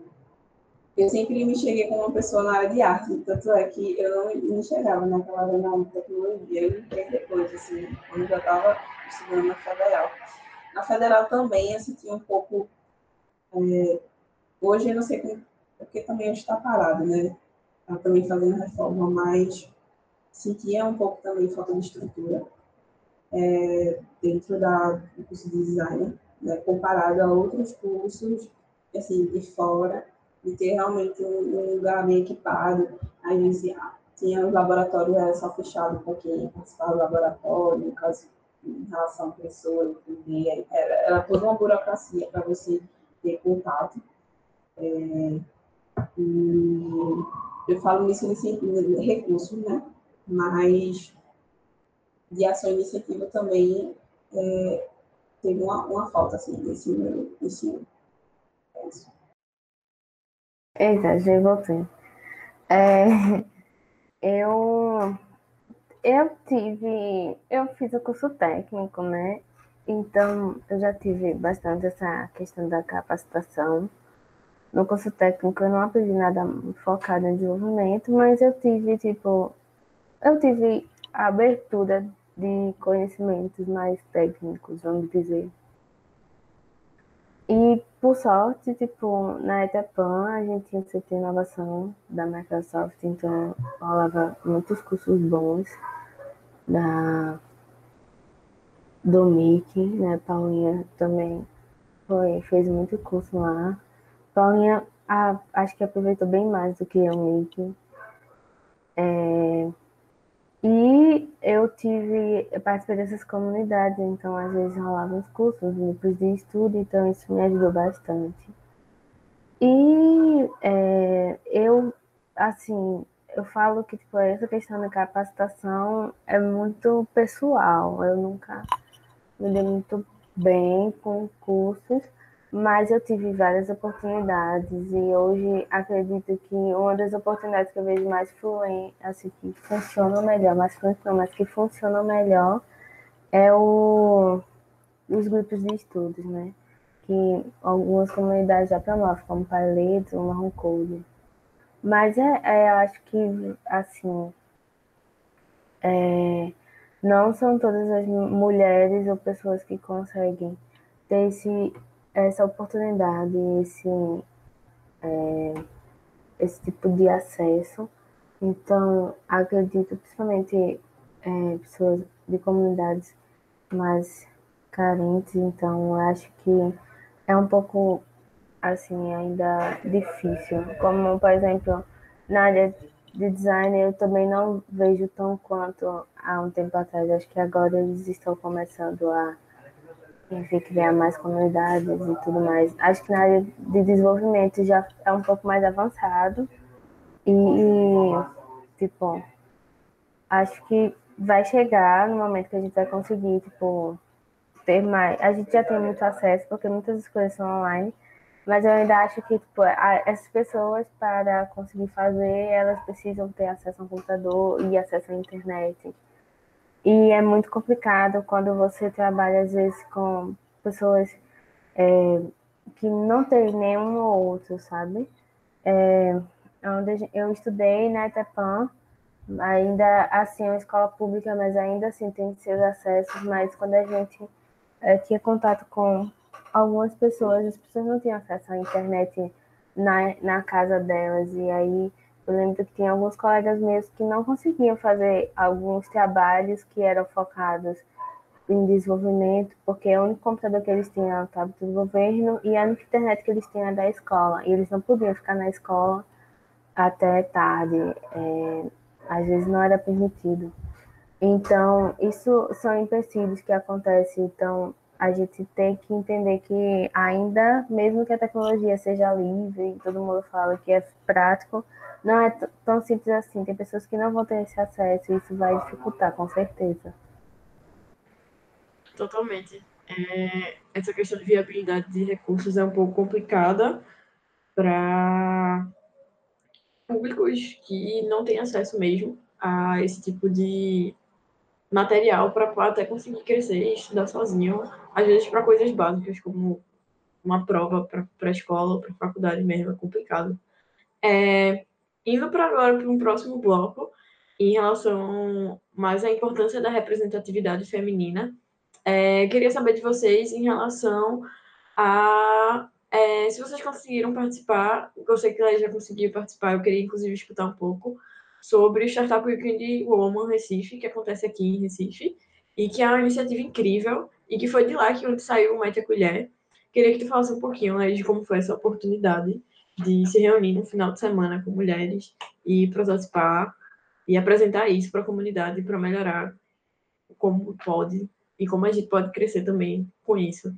eu sempre me cheguei como uma pessoa na área de arte, tanto é que eu não me enxergava naquela área na de tecnologia, eu entrei depois, assim, quando eu já estava estudando na Federal. Na Federal também eu senti um pouco, é, hoje eu não sei porque também está parado, né? Está também fazendo reforma, mas sentia um pouco também falta de estrutura é, dentro da, do curso de design, né, comparado a outros cursos assim, de fora, de ter realmente um, um lugar bem equipado. Às vezes tinha os laboratórios era só fechado para quem participava do laboratório, no caso, em relação à pessoa, era, era toda uma burocracia para você ter contato. É, eu falo nisso nesse recurso, né? Mas de ação iniciativa também é, teve uma, uma falta assim, nesse, nesse ano. É isso.
Eita, já voltei. É, eu, eu tive, eu fiz o curso técnico, né? Então, eu já tive bastante essa questão da capacitação. No curso técnico, eu não aprendi nada focado em desenvolvimento, mas eu tive, tipo, eu tive a abertura de conhecimentos mais técnicos, vamos dizer. E, por sorte, tipo, na Etapan a gente tinha centro de inovação da Microsoft, então rolava muitos cursos bons da do Mickey, né? Paulinha também foi, fez muito curso lá. Paulinha a, acho que aproveitou bem mais do que o Mickey. É, e eu tive, eu participei dessas comunidades, então às vezes rolavam os cursos, grupos de estudo, então isso me ajudou bastante. E é, eu, assim, eu falo que tipo, essa questão da capacitação é muito pessoal, eu nunca me dei muito bem com cursos, mas eu tive várias oportunidades e hoje acredito que uma das oportunidades que eu vejo mais fluente, assim, que funcionam melhor, mais fluente não, mas que funcionam melhor é o, os grupos de estudos, né? Que algumas comunidades já promovem, como Paleto ou Marrom Code. Mas é, é, eu acho que, assim, é, não são todas as mulheres ou pessoas que conseguem ter esse essa oportunidade, esse, é, esse tipo de acesso. Então, acredito, principalmente é, pessoas de comunidades mais carentes, então acho que é um pouco assim ainda difícil. Como, por exemplo, na área de design eu também não vejo tão quanto há um tempo atrás. Acho que agora eles estão começando a enfim, criar mais comunidades e tudo mais. Acho que na área de desenvolvimento já é um pouco mais avançado e, tipo, acho que vai chegar no momento que a gente vai conseguir, tipo, ter mais. A gente já tem muito acesso, porque muitas coisas são online, mas eu ainda acho que, tipo, essas pessoas, para conseguir fazer, elas precisam ter acesso a um computador e acesso à internet. E é muito complicado quando você trabalha, às vezes, com pessoas é, que não tem nenhum ou outro, sabe? É, onde eu estudei na Etapan, ainda assim, é uma escola pública, mas ainda assim tem seus acessos, mas quando a gente é, tinha contato com algumas pessoas, as pessoas não tinham acesso à internet na, na casa delas, e aí eu lembro que tinha alguns colegas meus que não conseguiam fazer alguns trabalhos que eram focados em desenvolvimento, porque o único computador que eles tinham era o do governo e a única internet que eles tinham era da escola. E eles não podiam ficar na escola até tarde. É, às vezes não era permitido. Então, isso são empecilhos que acontecem. Então, a gente tem que entender que ainda, mesmo que a tecnologia seja livre, todo mundo fala que é prático, não é tão simples assim. Tem pessoas que não vão ter esse acesso e isso vai dificultar, com certeza.
Totalmente. É, essa questão de viabilidade de recursos é um pouco complicada para públicos que não têm acesso mesmo a esse tipo de material para até conseguir crescer e estudar sozinho, às vezes para coisas básicas como uma prova para a escola para a faculdade mesmo é complicado. É, indo para agora para um próximo bloco, em relação mais à importância da representatividade feminina, é, queria saber de vocês em relação a É, se vocês conseguiram participar, eu sei que ela já conseguiu participar, eu queria inclusive escutar um pouco sobre o Startup Weekend Woman Recife, que acontece aqui em Recife, e que é uma iniciativa incrível, e que foi de lá que saiu o Mete a Colher. Queria que tu falasse um pouquinho né, de como foi essa oportunidade de se reunir no final de semana com mulheres e prototipar e apresentar isso para a comunidade para melhorar como pode e como a gente pode crescer também com isso.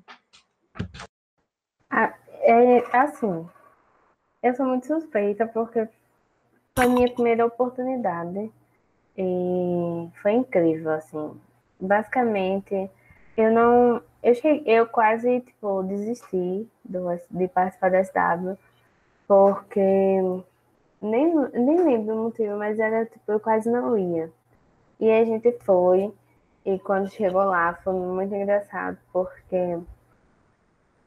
Ah, é assim, eu sou muito suspeita porque foi minha primeira oportunidade e foi incrível, assim. Basicamente, eu não, eu cheguei, eu quase tipo desisti do, de participar da SW porque nem, nem lembro o motivo, mas era tipo, eu quase não ia. E a gente foi, e quando chegou lá foi muito engraçado, porque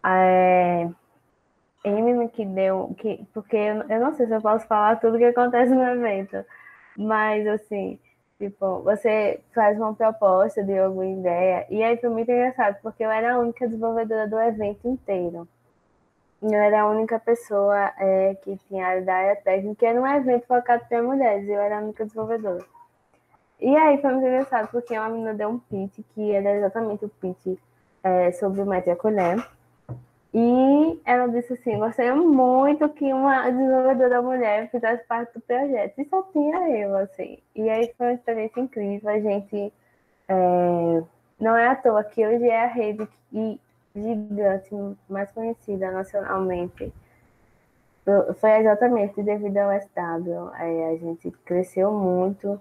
é, Emily que deu, que, porque eu, não sei se eu posso falar tudo que acontece no evento, mas assim, tipo, você faz uma proposta de alguma ideia, e aí foi muito engraçado, porque eu era a única desenvolvedora do evento inteiro. Eu era a única pessoa é, que tinha a área técnica, era um evento focado para mulheres, eu era a única desenvolvedora. E aí foi muito engraçado, porque uma menina deu um pitch, que era exatamente o pitch é, sobre o Mete Colher. E ela disse assim: gostaria muito que uma desenvolvedora mulher fizesse parte do projeto. E só tinha eu, assim. E aí foi uma experiência incrível. A gente. É, não é à toa que hoje é a rede gigante mais conhecida nacionalmente. Foi exatamente devido ao SW. É, a gente cresceu muito.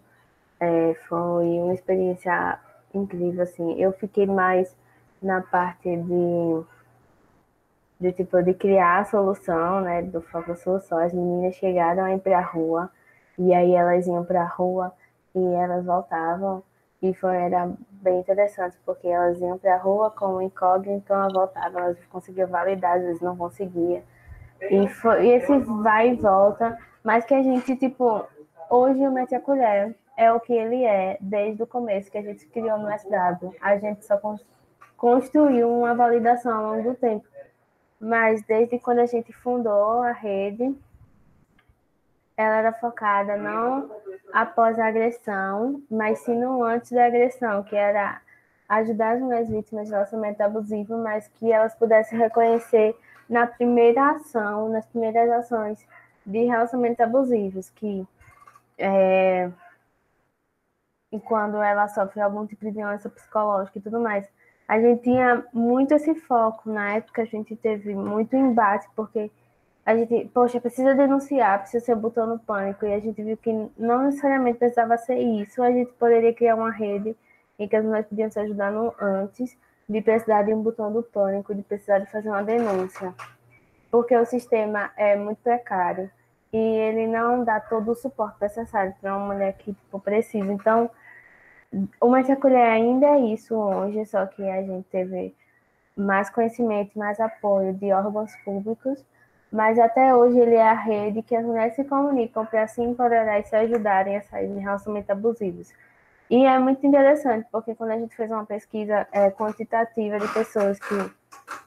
É, foi uma experiência incrível, assim. Eu fiquei mais na parte de de tipo de criar a solução, né, do foco solução. As meninas chegaram a ir para a rua e aí elas iam para a rua e elas voltavam e foi era bem interessante porque elas iam para a rua com incógnito, então elas voltavam, elas conseguiam validar, às vezes não conseguia. E, foi, e esse vai e volta, mas que a gente tipo hoje o Mete a Colher é o que ele é desde o começo que a gente criou no SW. A gente só construiu uma validação ao longo do tempo mas desde quando a gente fundou a rede, ela era focada não após a agressão, mas sim no antes da agressão, que era ajudar as mulheres vítimas de relacionamento abusivo, mas que elas pudessem reconhecer na primeira ação, nas primeiras ações de relacionamentos abusivos, que é, e quando ela sofre algum tipo de violência psicológica e tudo mais, a gente tinha muito esse foco. Na época a gente teve muito embate, porque a gente, poxa, precisa denunciar, precisa ser botão no pânico, e a gente viu que não necessariamente precisava ser isso, a gente poderia criar uma rede em que as mulheres podiam se ajudar no antes de precisar de um botão do pânico, de precisar de fazer uma denúncia. Porque o sistema é muito precário e ele não dá todo o suporte necessário para uma mulher que tipo, precisa. Então, o Mais Acolher ainda é isso hoje, só que a gente teve mais conhecimento, mais apoio de órgãos públicos, mas até hoje ele é a rede que as mulheres se comunicam para se empoderar e se ajudarem a sair de relacionamentos abusivos. E é muito interessante, porque quando a gente fez uma pesquisa é, quantitativa de pessoas que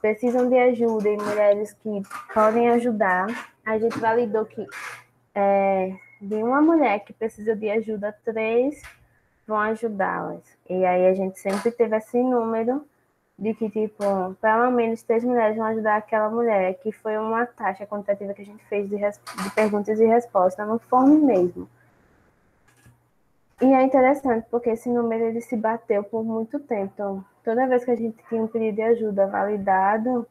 precisam de ajuda e mulheres que podem ajudar, a gente validou que é, de uma mulher que precisa de ajuda, três vão ajudá-las. E aí a gente sempre teve esse número de que, tipo, pelo menos três mulheres vão ajudar aquela mulher, que foi uma taxa quantitativa que a gente fez de, de perguntas e respostas no form mesmo. E é interessante, porque esse número ele se bateu por muito tempo. Então, toda vez que a gente tinha um pedido de ajuda validado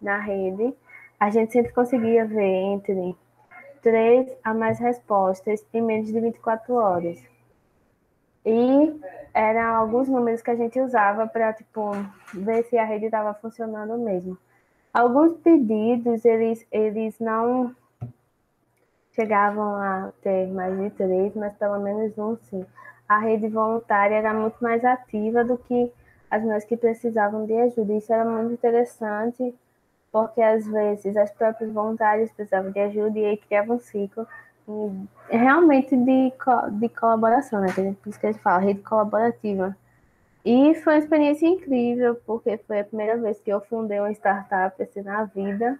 na rede, a gente sempre conseguia ver entre três a mais respostas em menos de 24 horas. E eram alguns números que a gente usava para tipo ver se a rede estava funcionando mesmo. Alguns pedidos eles eles não chegavam a ter mais de três, mas pelo menos um sim. A rede voluntária era muito mais ativa do que as mulheres que precisavam de ajuda. Isso era muito interessante, porque às vezes as próprias voluntárias precisavam de ajuda e aí criavam um ciclo realmente de, de colaboração, né? Por isso que a gente fala, rede colaborativa. E foi uma experiência incrível, porque foi a primeira vez que eu fundei uma startup assim, na vida.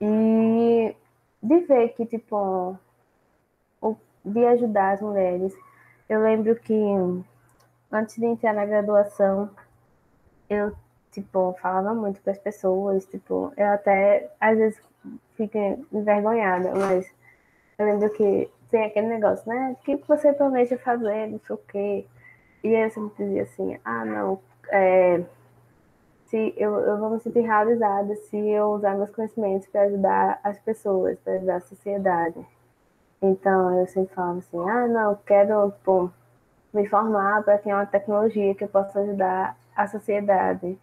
E de ver que, tipo, de ajudar as mulheres. Eu lembro que antes de entrar na graduação, eu, tipo, falava muito para as pessoas, tipo, eu até às vezes fico envergonhada, mas eu lembro que tem aquele negócio, né? O que você planeja fazer, não sei o quê. E eu sempre dizia assim, ah, não, é, se eu, eu vou me sentir realizada se eu usar meus conhecimentos para ajudar as pessoas, para ajudar a sociedade. Então eu sempre falava assim, ah, não, quero tipo, me formar para ter uma tecnologia que eu possa ajudar a sociedade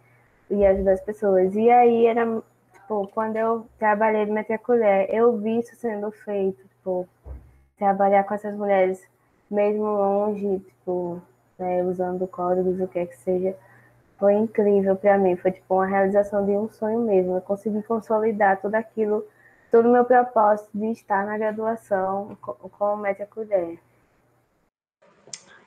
e ajudar as pessoas. E aí era, tipo, quando eu trabalhei de meter colher, eu vi isso sendo feito, tipo, trabalhar com essas mulheres mesmo longe, tipo, né, usando códigos, o que é que seja, foi incrível para mim. Foi tipo uma realização de um sonho mesmo. Eu consegui consolidar tudo aquilo todo o meu propósito de estar na graduação com, o Colher.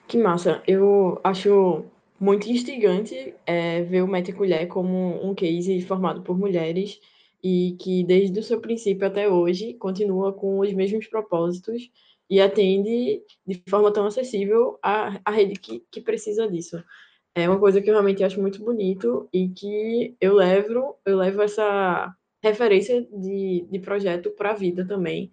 Que massa! Eu acho muito instigante é, ver o Média Colher como um case formado por mulheres e que desde o seu princípio até hoje continua com os mesmos propósitos e atende de forma tão acessível a, a rede que, que precisa disso. É uma coisa que eu realmente acho muito bonito e que eu levo, eu levo essa referência de, de projeto para a vida também,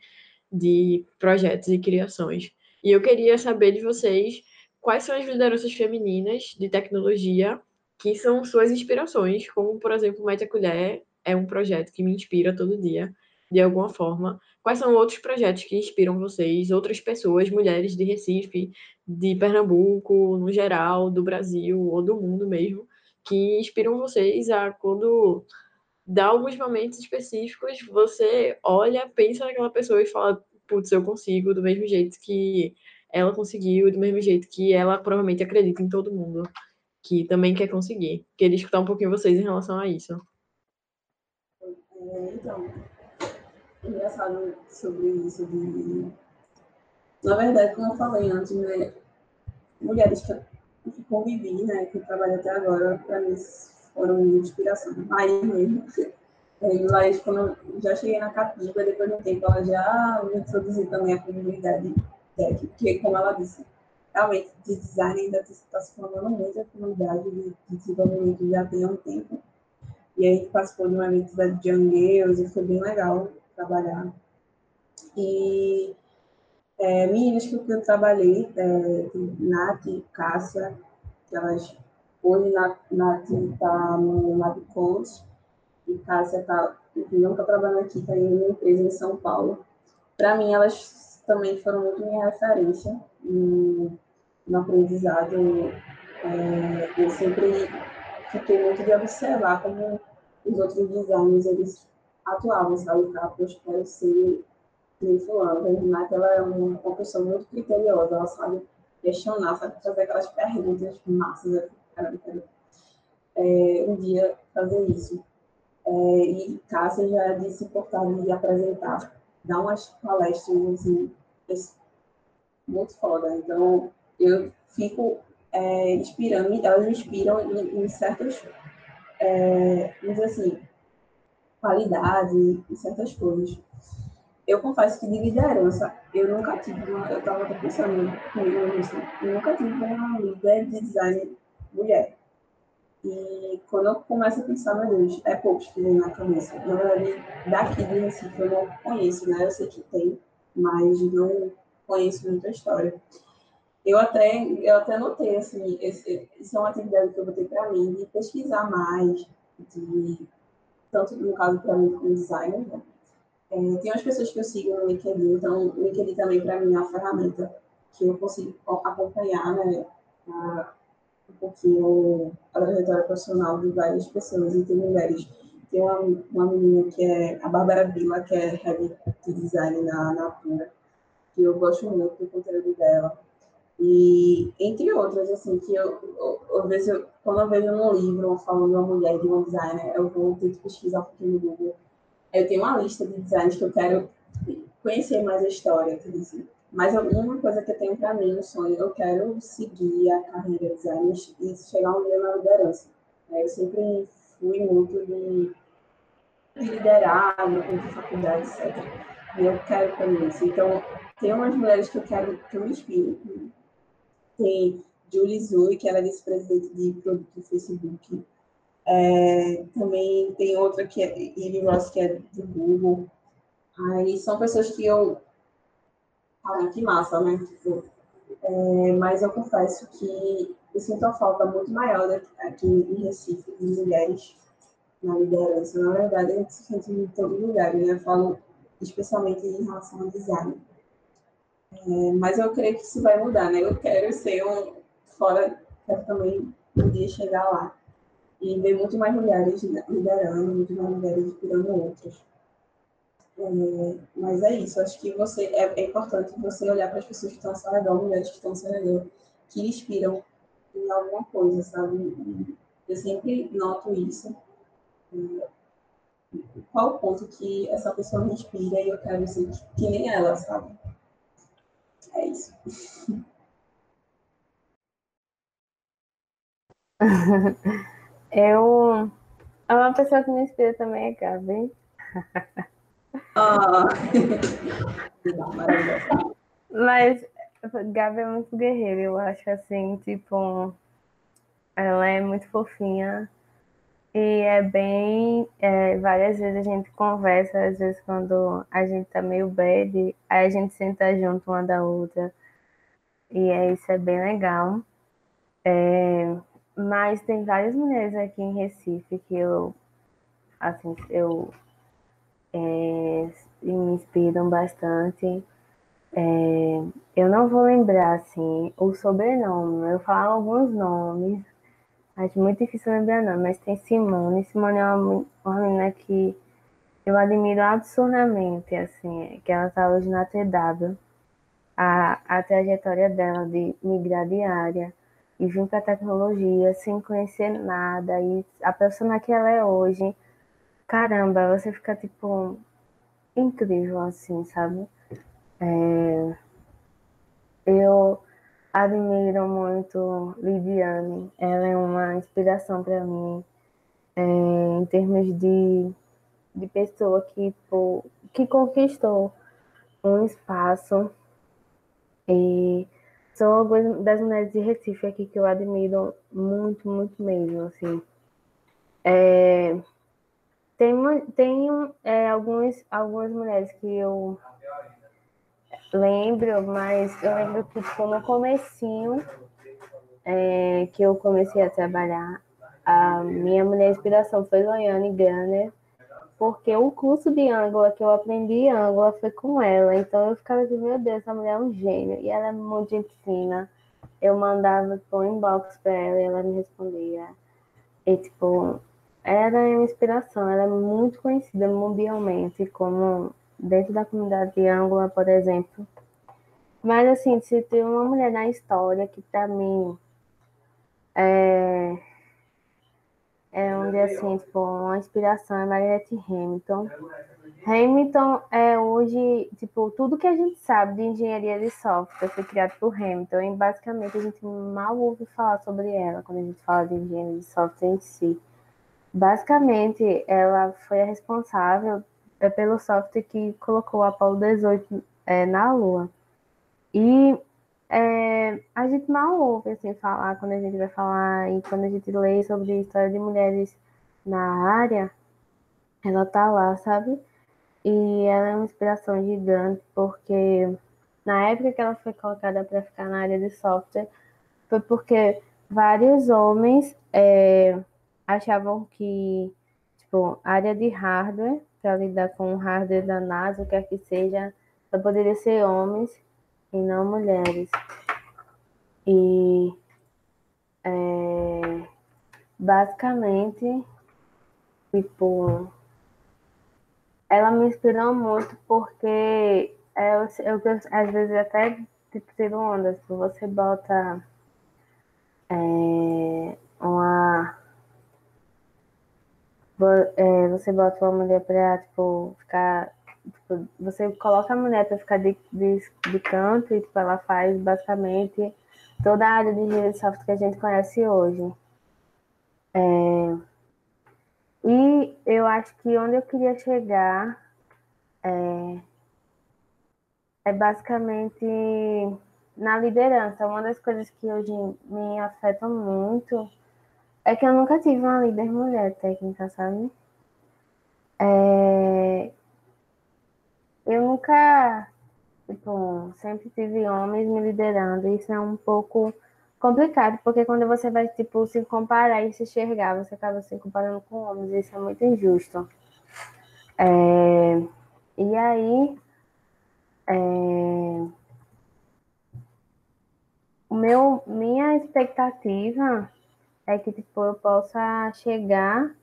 de projetos e criações. E eu queria saber de vocês quais são as lideranças femininas de tecnologia que são suas inspirações, como, por exemplo, Mete a Colher é um projeto que me inspira todo dia, de alguma forma. Quais são outros projetos que inspiram vocês, outras pessoas, mulheres de Recife, de Pernambuco, no geral, do Brasil ou do mundo mesmo, que inspiram vocês a quando dá alguns momentos específicos, você olha, pensa naquela pessoa e fala, putz, eu consigo, do mesmo jeito que ela conseguiu, do mesmo jeito que ela provavelmente acredita em todo mundo que também quer conseguir. Queria escutar um pouquinho vocês em relação a isso.
É, então, engraçado sobre isso de... Na verdade, como eu falei antes, né, mulheres que convivi, né, que trabalho até agora, para mim foram inspiração. Aí mesmo. [laughs] Aí, Laís, quando eu já cheguei na Capiba, depois de um tempo, ela já me introduziu também a comunidade tech, porque, como ela disse, realmente, de design ainda está se formando muito a comunidade de, de desenvolvimento já tem um tempo. E a gente participou de um evento da Young Girls e foi bem legal trabalhar. E é, meninas que eu trabalhei, é, Nath, Cássia, que elas Hoje, Nath está no Labcons e Cássia está, não está trabalhando aqui, está em uma empresa em São Paulo. Para mim, elas também foram muito minha referência no, no aprendizado. É, eu sempre fiquei muito de observar como os outros designers eles atuavam, sabe? Poxa, quero ser nem fulano. A Renata, ela é uma, uma pessoa muito criteriosa, ela sabe questionar, sabe fazer aquelas perguntas massas caramba, quero é, um dia fazer isso. É, e Cássia já disse importava de apresentar, dar umas palestras assim, muito foda. Então, eu fico é, inspirando, elas me inspiram em, em certas, é, assim, qualidades, em certas coisas. Eu confesso que de liderança, eu nunca tive uma, eu estava pensando comigo nisso, eu nunca tive uma líder de design mulher. E quando eu começo a pensar, meu Deus, é poucos que vem na cabeça. Na verdade, daqui de Recife eu não conheço, né? Eu sei que tem, mas não conheço muita história. Eu até, eu até notei, assim, esse, isso é uma atividade que eu botei para mim, de pesquisar mais, de, tanto no caso para mim como designer, né? É, tem umas pessoas que eu sigo no LinkedIn, então o LinkedIn também para mim é uma ferramenta que eu consigo acompanhar, né? A, um pouquinho a trajetória profissional de várias pessoas, e tem mulheres. Tem uma, uma menina que é a Bárbara Vila, que é head de design na, na Pura, que eu gosto muito do conteúdo dela. E entre outras, assim, que eu, eu, eu, eu quando eu vejo um livro falando de uma mulher, de uma designer, eu vou que pesquisar um pouquinho no Google. Eu tenho uma lista de designs que eu quero conhecer mais a história, isso. Mas uma coisa que eu tenho para mim, um sonho, eu quero seguir a carreira de design e chegar um dia na liderança. Eu sempre fui muito de liderar no curso de faculdade, etc. E eu quero também isso. Então, tem umas mulheres que eu quero que eu me inspiro. Tem Julie Zui, que ela é vice-presidente de produto do Facebook. É, também tem outra que é Eve Ross, que é do Google. Aí são pessoas que eu. Ah, que massa, né? Tipo, é, mas eu confesso que eu sinto a falta muito maior aqui em Recife de mulheres na liderança. Na verdade, a gente se sente em todo lugar, né? Eu falo especialmente em relação ao design. É, mas eu creio que isso vai mudar, né? Eu quero ser um fora, quero também um dia chegar lá e ver muito mais mulheres liderando, muito mais mulheres inspirando outras. É, mas é isso, acho que você é, é, importante você olhar para as pessoas que estão ao seu redor, mulheres que estão ao seu redor, que inspiram em alguma coisa, sabe? Eu sempre noto isso. É, qual o ponto que essa pessoa me inspira e eu quero ser que, que nem ela, sabe? É isso.
Eu. [laughs] Uma pessoa que me inspira também é Gabi. Ah. [laughs] Mas Gabi é muito guerreira, eu acho assim, tipo, ela é muito fofinha e é bem. É, várias vezes a gente conversa, às vezes quando a gente tá meio bad, aí a gente senta junto uma da outra. E é, isso é bem legal. É, mas tem várias mulheres aqui em Recife que eu, assim, eu é, me inspiram bastante. É, eu não vou lembrar, assim, o sobrenome. Eu falo alguns nomes. Acho muito difícil lembrar não, mas tem Simone. Simone é uma, uma menina que eu admiro absurdamente, assim, que ela está hoje na TW. A, a trajetória dela de migrar de área e vir para a tecnologia sem conhecer nada e a pessoa que ela é hoje, caramba, você fica tipo incrível assim, sabe? É, eu admiro muito Lidiane, ela é uma inspiração para mim é, em termos de, de pessoa que, tipo, que conquistou um espaço e são algumas das mulheres de Recife aqui que eu admiro muito, muito mesmo, assim. É, tem tem é, algumas, algumas mulheres que eu lembro, mas eu lembro que tipo, no comecinho é, que eu comecei a trabalhar, a minha mulher inspiração foi Loiane Gunner, porque o curso de Angola que eu aprendi Angola foi com ela. Então eu ficava assim, meu Deus, essa mulher é um gênio. E ela é muito gente fina. Eu mandava tipo, um inbox para ela e ela me respondia. E tipo, era uma inspiração. Ela é muito conhecida mundialmente, como dentro da comunidade de Angola, por exemplo. Mas assim, se tem uma mulher na história que para mim é, é onde assim, tipo, uma inspiração é Margaret Hamilton. Hamilton é hoje, tipo, tudo que a gente sabe de engenharia de software foi criado por Hamilton e basicamente a gente mal ouve falar sobre ela quando a gente fala de engenharia de software em si. Basicamente, ela foi a responsável é, pelo software que colocou o Apollo 18 é, na Lua. E é, a gente mal ouve assim, falar quando a gente vai falar e quando a gente lê sobre a história de mulheres na área, ela tá lá, sabe? E ela é uma inspiração gigante, porque na época que ela foi colocada para ficar na área de software, foi porque vários homens é, achavam que, tipo, a área de hardware, para lidar com o hardware da NASA, o que quer que seja, só poderia ser homens e não mulheres. E é, basicamente, tipo, ela me inspirou muito porque eu, eu, às vezes até tipo, tiro onda, se você bota é, uma é, você bota uma mulher pra, tipo, ficar Tipo, você coloca a mulher para ficar de, de, de, canto e tipo, ela faz basicamente toda a área de engenharia de software que a gente conhece hoje. É, E eu acho que onde eu queria chegar é, é basicamente na liderança. Uma das coisas que hoje me afetam muito é que eu nunca tive uma líder mulher técnica, sabe? É, eu nunca, tipo, sempre tive homens me liderando. Isso é um pouco complicado, porque quando você vai, tipo, se comparar e se enxergar, você acaba se comparando com homens, isso é muito injusto. É, e aí, é, o meu, minha expectativa é que, tipo, eu possa chegar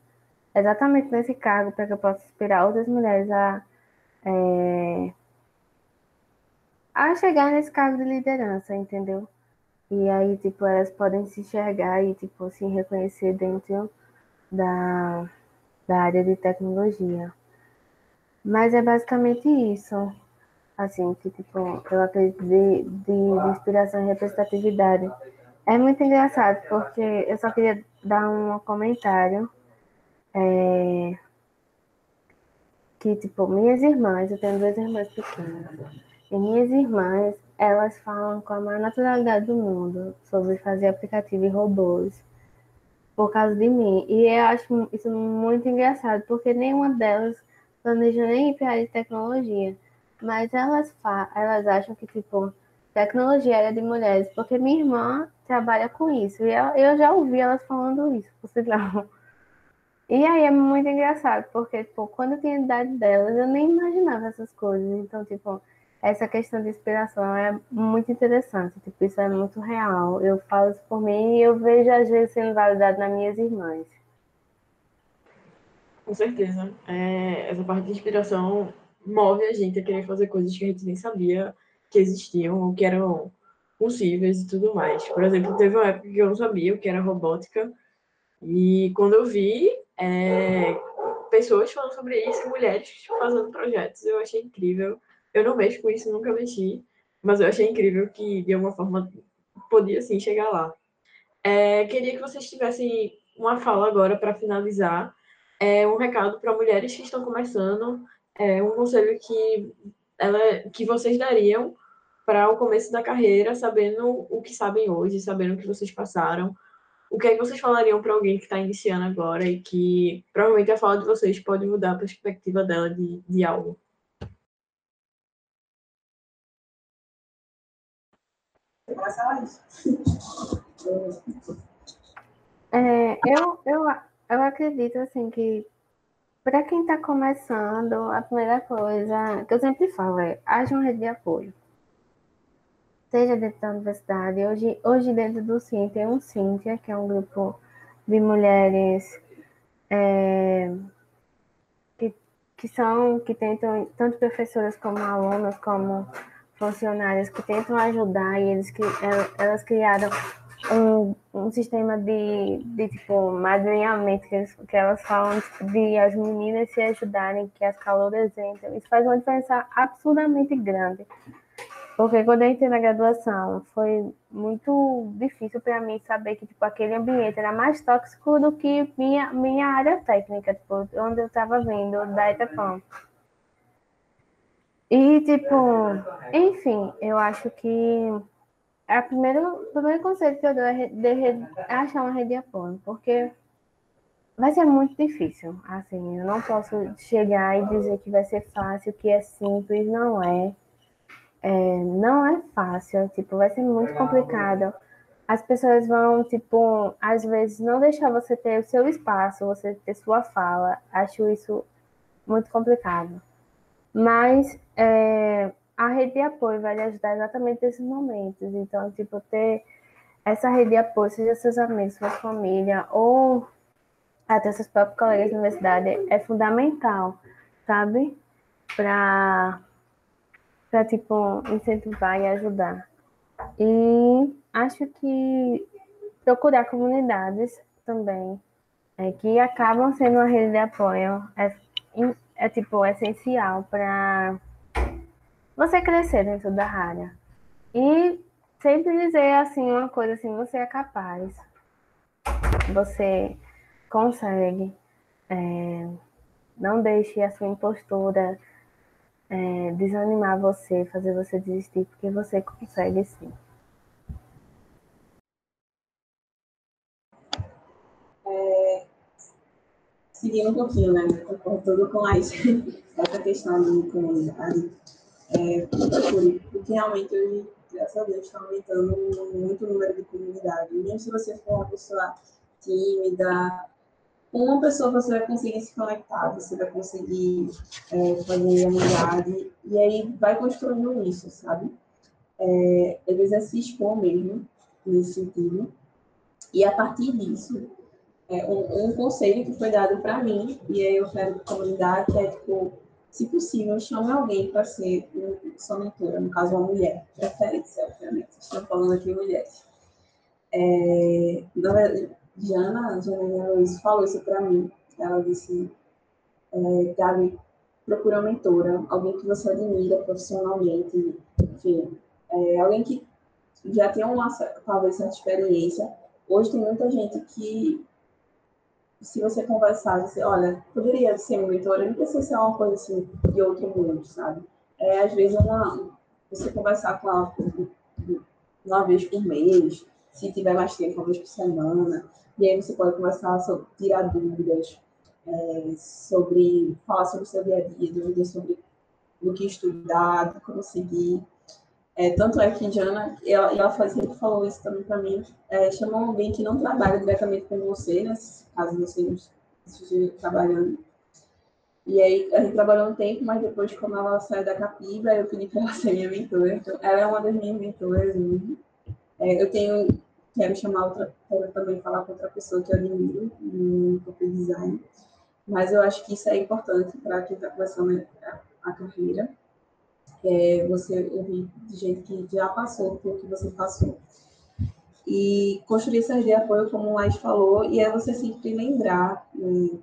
exatamente nesse cargo para que eu possa inspirar outras mulheres a, é, a chegar nesse cargo de liderança, entendeu? E aí, tipo, elas podem se enxergar e, tipo, se reconhecer dentro da, da área de tecnologia. Mas é basicamente isso. Assim, que, tipo, eu acredito de, de, de inspiração e representatividade. É muito engraçado, porque eu só queria dar um comentário. É, que, tipo, minhas irmãs, eu tenho duas irmãs pequenas, e minhas irmãs, elas falam com a maior naturalidade do mundo sobre fazer aplicativo e robôs por causa de mim. E eu acho isso muito engraçado, porque nenhuma delas planeja nem ir para a área de tecnologia. Mas elas, elas acham que, tipo, tecnologia era de mulheres, porque minha irmã trabalha com isso. E eu, eu já ouvi elas falando isso, por sinal. E aí é muito engraçado, porque, tipo, quando eu tinha a idade delas, eu nem imaginava essas coisas. Então, tipo, essa questão de inspiração é muito interessante, tipo, isso é muito real. Eu falo isso por mim e eu vejo às vezes sendo validado nas minhas irmãs.
Com certeza. É, essa parte de inspiração move a gente a querer fazer coisas que a gente nem sabia que existiam ou que eram possíveis e tudo mais. Por exemplo, teve uma época que eu não sabia o que era robótica e quando eu vi é, pessoas falando sobre isso, mulheres fazendo projetos, eu achei incrível eu não mexo com isso, nunca mexi, mas eu achei incrível que, de alguma forma, podia sim chegar lá. É, queria que vocês tivessem uma fala agora para finalizar, é, um recado para mulheres que estão começando, é, um conselho que, ela, que vocês dariam para o começo da carreira, sabendo o que sabem hoje, sabendo o que vocês passaram. O que é que vocês falariam para alguém que está iniciando agora e que provavelmente a fala de vocês pode mudar a perspectiva dela de, de algo?
É, eu, eu, eu acredito assim que para quem está começando, a primeira coisa que eu sempre falo é haja uma rede de apoio. Seja dentro da universidade, hoje, hoje dentro do CIN tem um Cintia, que é um grupo de mulheres é, que, que são, que tentam, tanto professoras como alunas, como funcionárias que tentam ajudar e eles, elas criaram um, um sistema de, de tipo madrinhamento que, eles, que elas falam de as meninas se ajudarem, que as caloras entram. Isso faz uma diferença absurdamente grande. Porque quando eu entrei na graduação, foi muito difícil para mim saber que tipo, aquele ambiente era mais tóxico do que minha, minha área técnica, tipo, onde eu estava vindo, da Etapão. E, tipo, enfim, eu acho que a primeiro, o primeiro conselho que eu dou é de, de, achar uma rede de apoio, porque vai ser muito difícil. Assim, eu não posso chegar e dizer que vai ser fácil, que é simples, não é. É não é fácil, tipo, vai ser muito complicado. As pessoas vão, tipo, às vezes não deixar você ter o seu espaço, você ter sua fala. Acho isso muito complicado. Mas é, a rede de apoio vai lhe ajudar exatamente nesses momentos. Então, tipo, ter essa rede de apoio, seja seus amigos, sua família, ou até seus próprios colegas da universidade, é fundamental, sabe? Para, para tipo, incentivar e ajudar. E acho que procurar comunidades também, é, que acabam sendo uma rede de apoio, é é tipo essencial para você crescer dentro da área. E sempre dizer assim uma coisa assim, você é capaz. Você consegue. É, não deixe a sua impostura é, desanimar você, fazer você desistir, porque você consegue sim.
É, seguindo um pouquinho, né? Concordo com a [laughs] essa questão da comunidade. É, procure, porque realmente hoje, graças a Deus, está aumentando muito o número de comunidade. Mesmo se você for uma pessoa tímida, com uma pessoa você vai conseguir se conectar, você vai conseguir é, fazer amizade, e aí vai construindo isso, sabe? É, vezes é se expor mesmo, nesse sentido. E a partir disso, é, um, um, conselho que foi dado para mim, e aí eu quero comunidade, que é, tipo, se possível, chame alguém para ser sua mentora, no caso, uma mulher. Preferência, obviamente. Estamos falando aqui mulheres. É, na verdade, Diana, Jana Luiz falou isso para mim. Ela disse, é, Gabi, procura uma mentora, alguém que você admira profissionalmente, enfim, é, alguém que já tem uma, talvez, certa experiência. Hoje tem muita gente que, se você conversar, você, olha, poderia ser uma mentora, não precisa ser uma coisa assim de outro mundo, sabe? É, às vezes, uma, você conversar com ela uma vez por mês, se tiver mais tempo, uma vez por semana, e aí você pode começar a tirar dúvidas é, sobre, falar sobre o seu dia a dia, dúvidas sobre o que estudar, como seguir. É, tanto é que Jana, ela, ela sempre falou isso também para mim, é, alguém que não trabalha diretamente com você, né, caso você não esteja trabalhando. E aí, a gente trabalhou um tempo, mas depois, quando ela saiu da Capiba, eu pedi para ela ser minha mentora. Então, ela é uma das minhas mentoras. É, eu tenho quero chamar outra, quero também falar com outra pessoa que eu admiro no corporate design, mas eu acho que isso é importante para quem está começando a, a carreira, é você ouvir de gente que já passou pelo que você passou. E construir essa de apoio, como o Laís falou, e é você sempre lembrar né,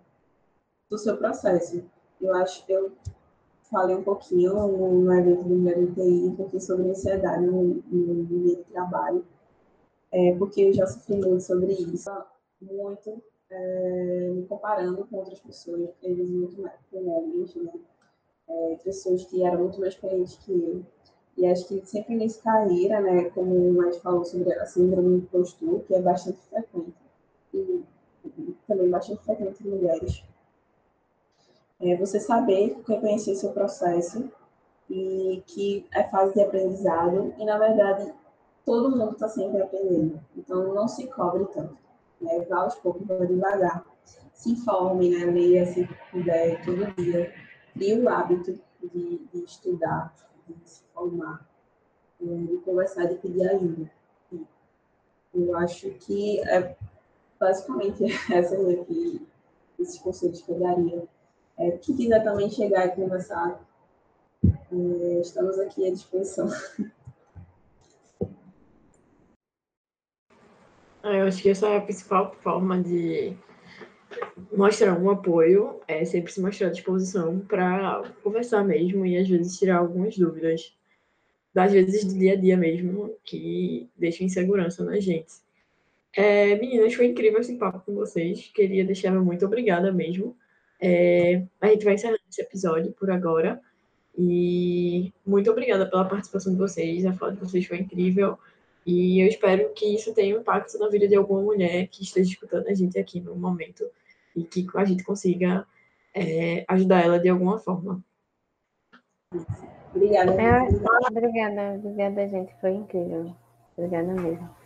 do seu processo. Eu acho que eu falei um pouquinho no evento do Mulher TI, um pouquinho sobre ansiedade no, no, no trabalho é, porque eu já sofri muito sobre isso, muito é, me comparando com outras pessoas, vezes muito mais com homens, né? É, pessoas que eram muito mais experientes que eu. E acho que sempre nesse carreira, né, como o mais falou sobre a síndrome do impostor, que é bastante frequente, e também bastante frequente em mulheres, é você saber reconhecer seu processo e que é fase de aprendizado e, na verdade, todo mundo está sempre aprendendo. Então, não se cobre tanto. Né? Vá aos poucos, vá devagar. Se informe, né? leia se puder, todo dia. Crie o hábito de, de estudar, de se formar, né? de conversar, de pedir ajuda. Eu acho que é basicamente [laughs] essas aqui, esses conselhos que eu daria. É, quem quiser também chegar e conversar, é, estamos aqui à disposição. [laughs]
É, eu acho que essa é a principal forma de mostrar um apoio, é sempre se mostrar à disposição para conversar mesmo e às vezes tirar algumas dúvidas, das vezes do dia a dia mesmo, que deixam insegurança na gente. É, meninas, foi incrível esse papo com vocês. Queria deixar muito obrigada mesmo. É, a gente vai encerrar esse episódio por agora. E muito obrigada pela participação de vocês. A fala de vocês foi incrível. E eu espero que isso tenha um impacto na vida de alguma mulher que esteja escutando a gente aqui no momento e que a gente consiga é, ajudar ela de alguma forma.
Obrigada.
É, obrigada, obrigada, gente. Foi incrível. Obrigada mesmo.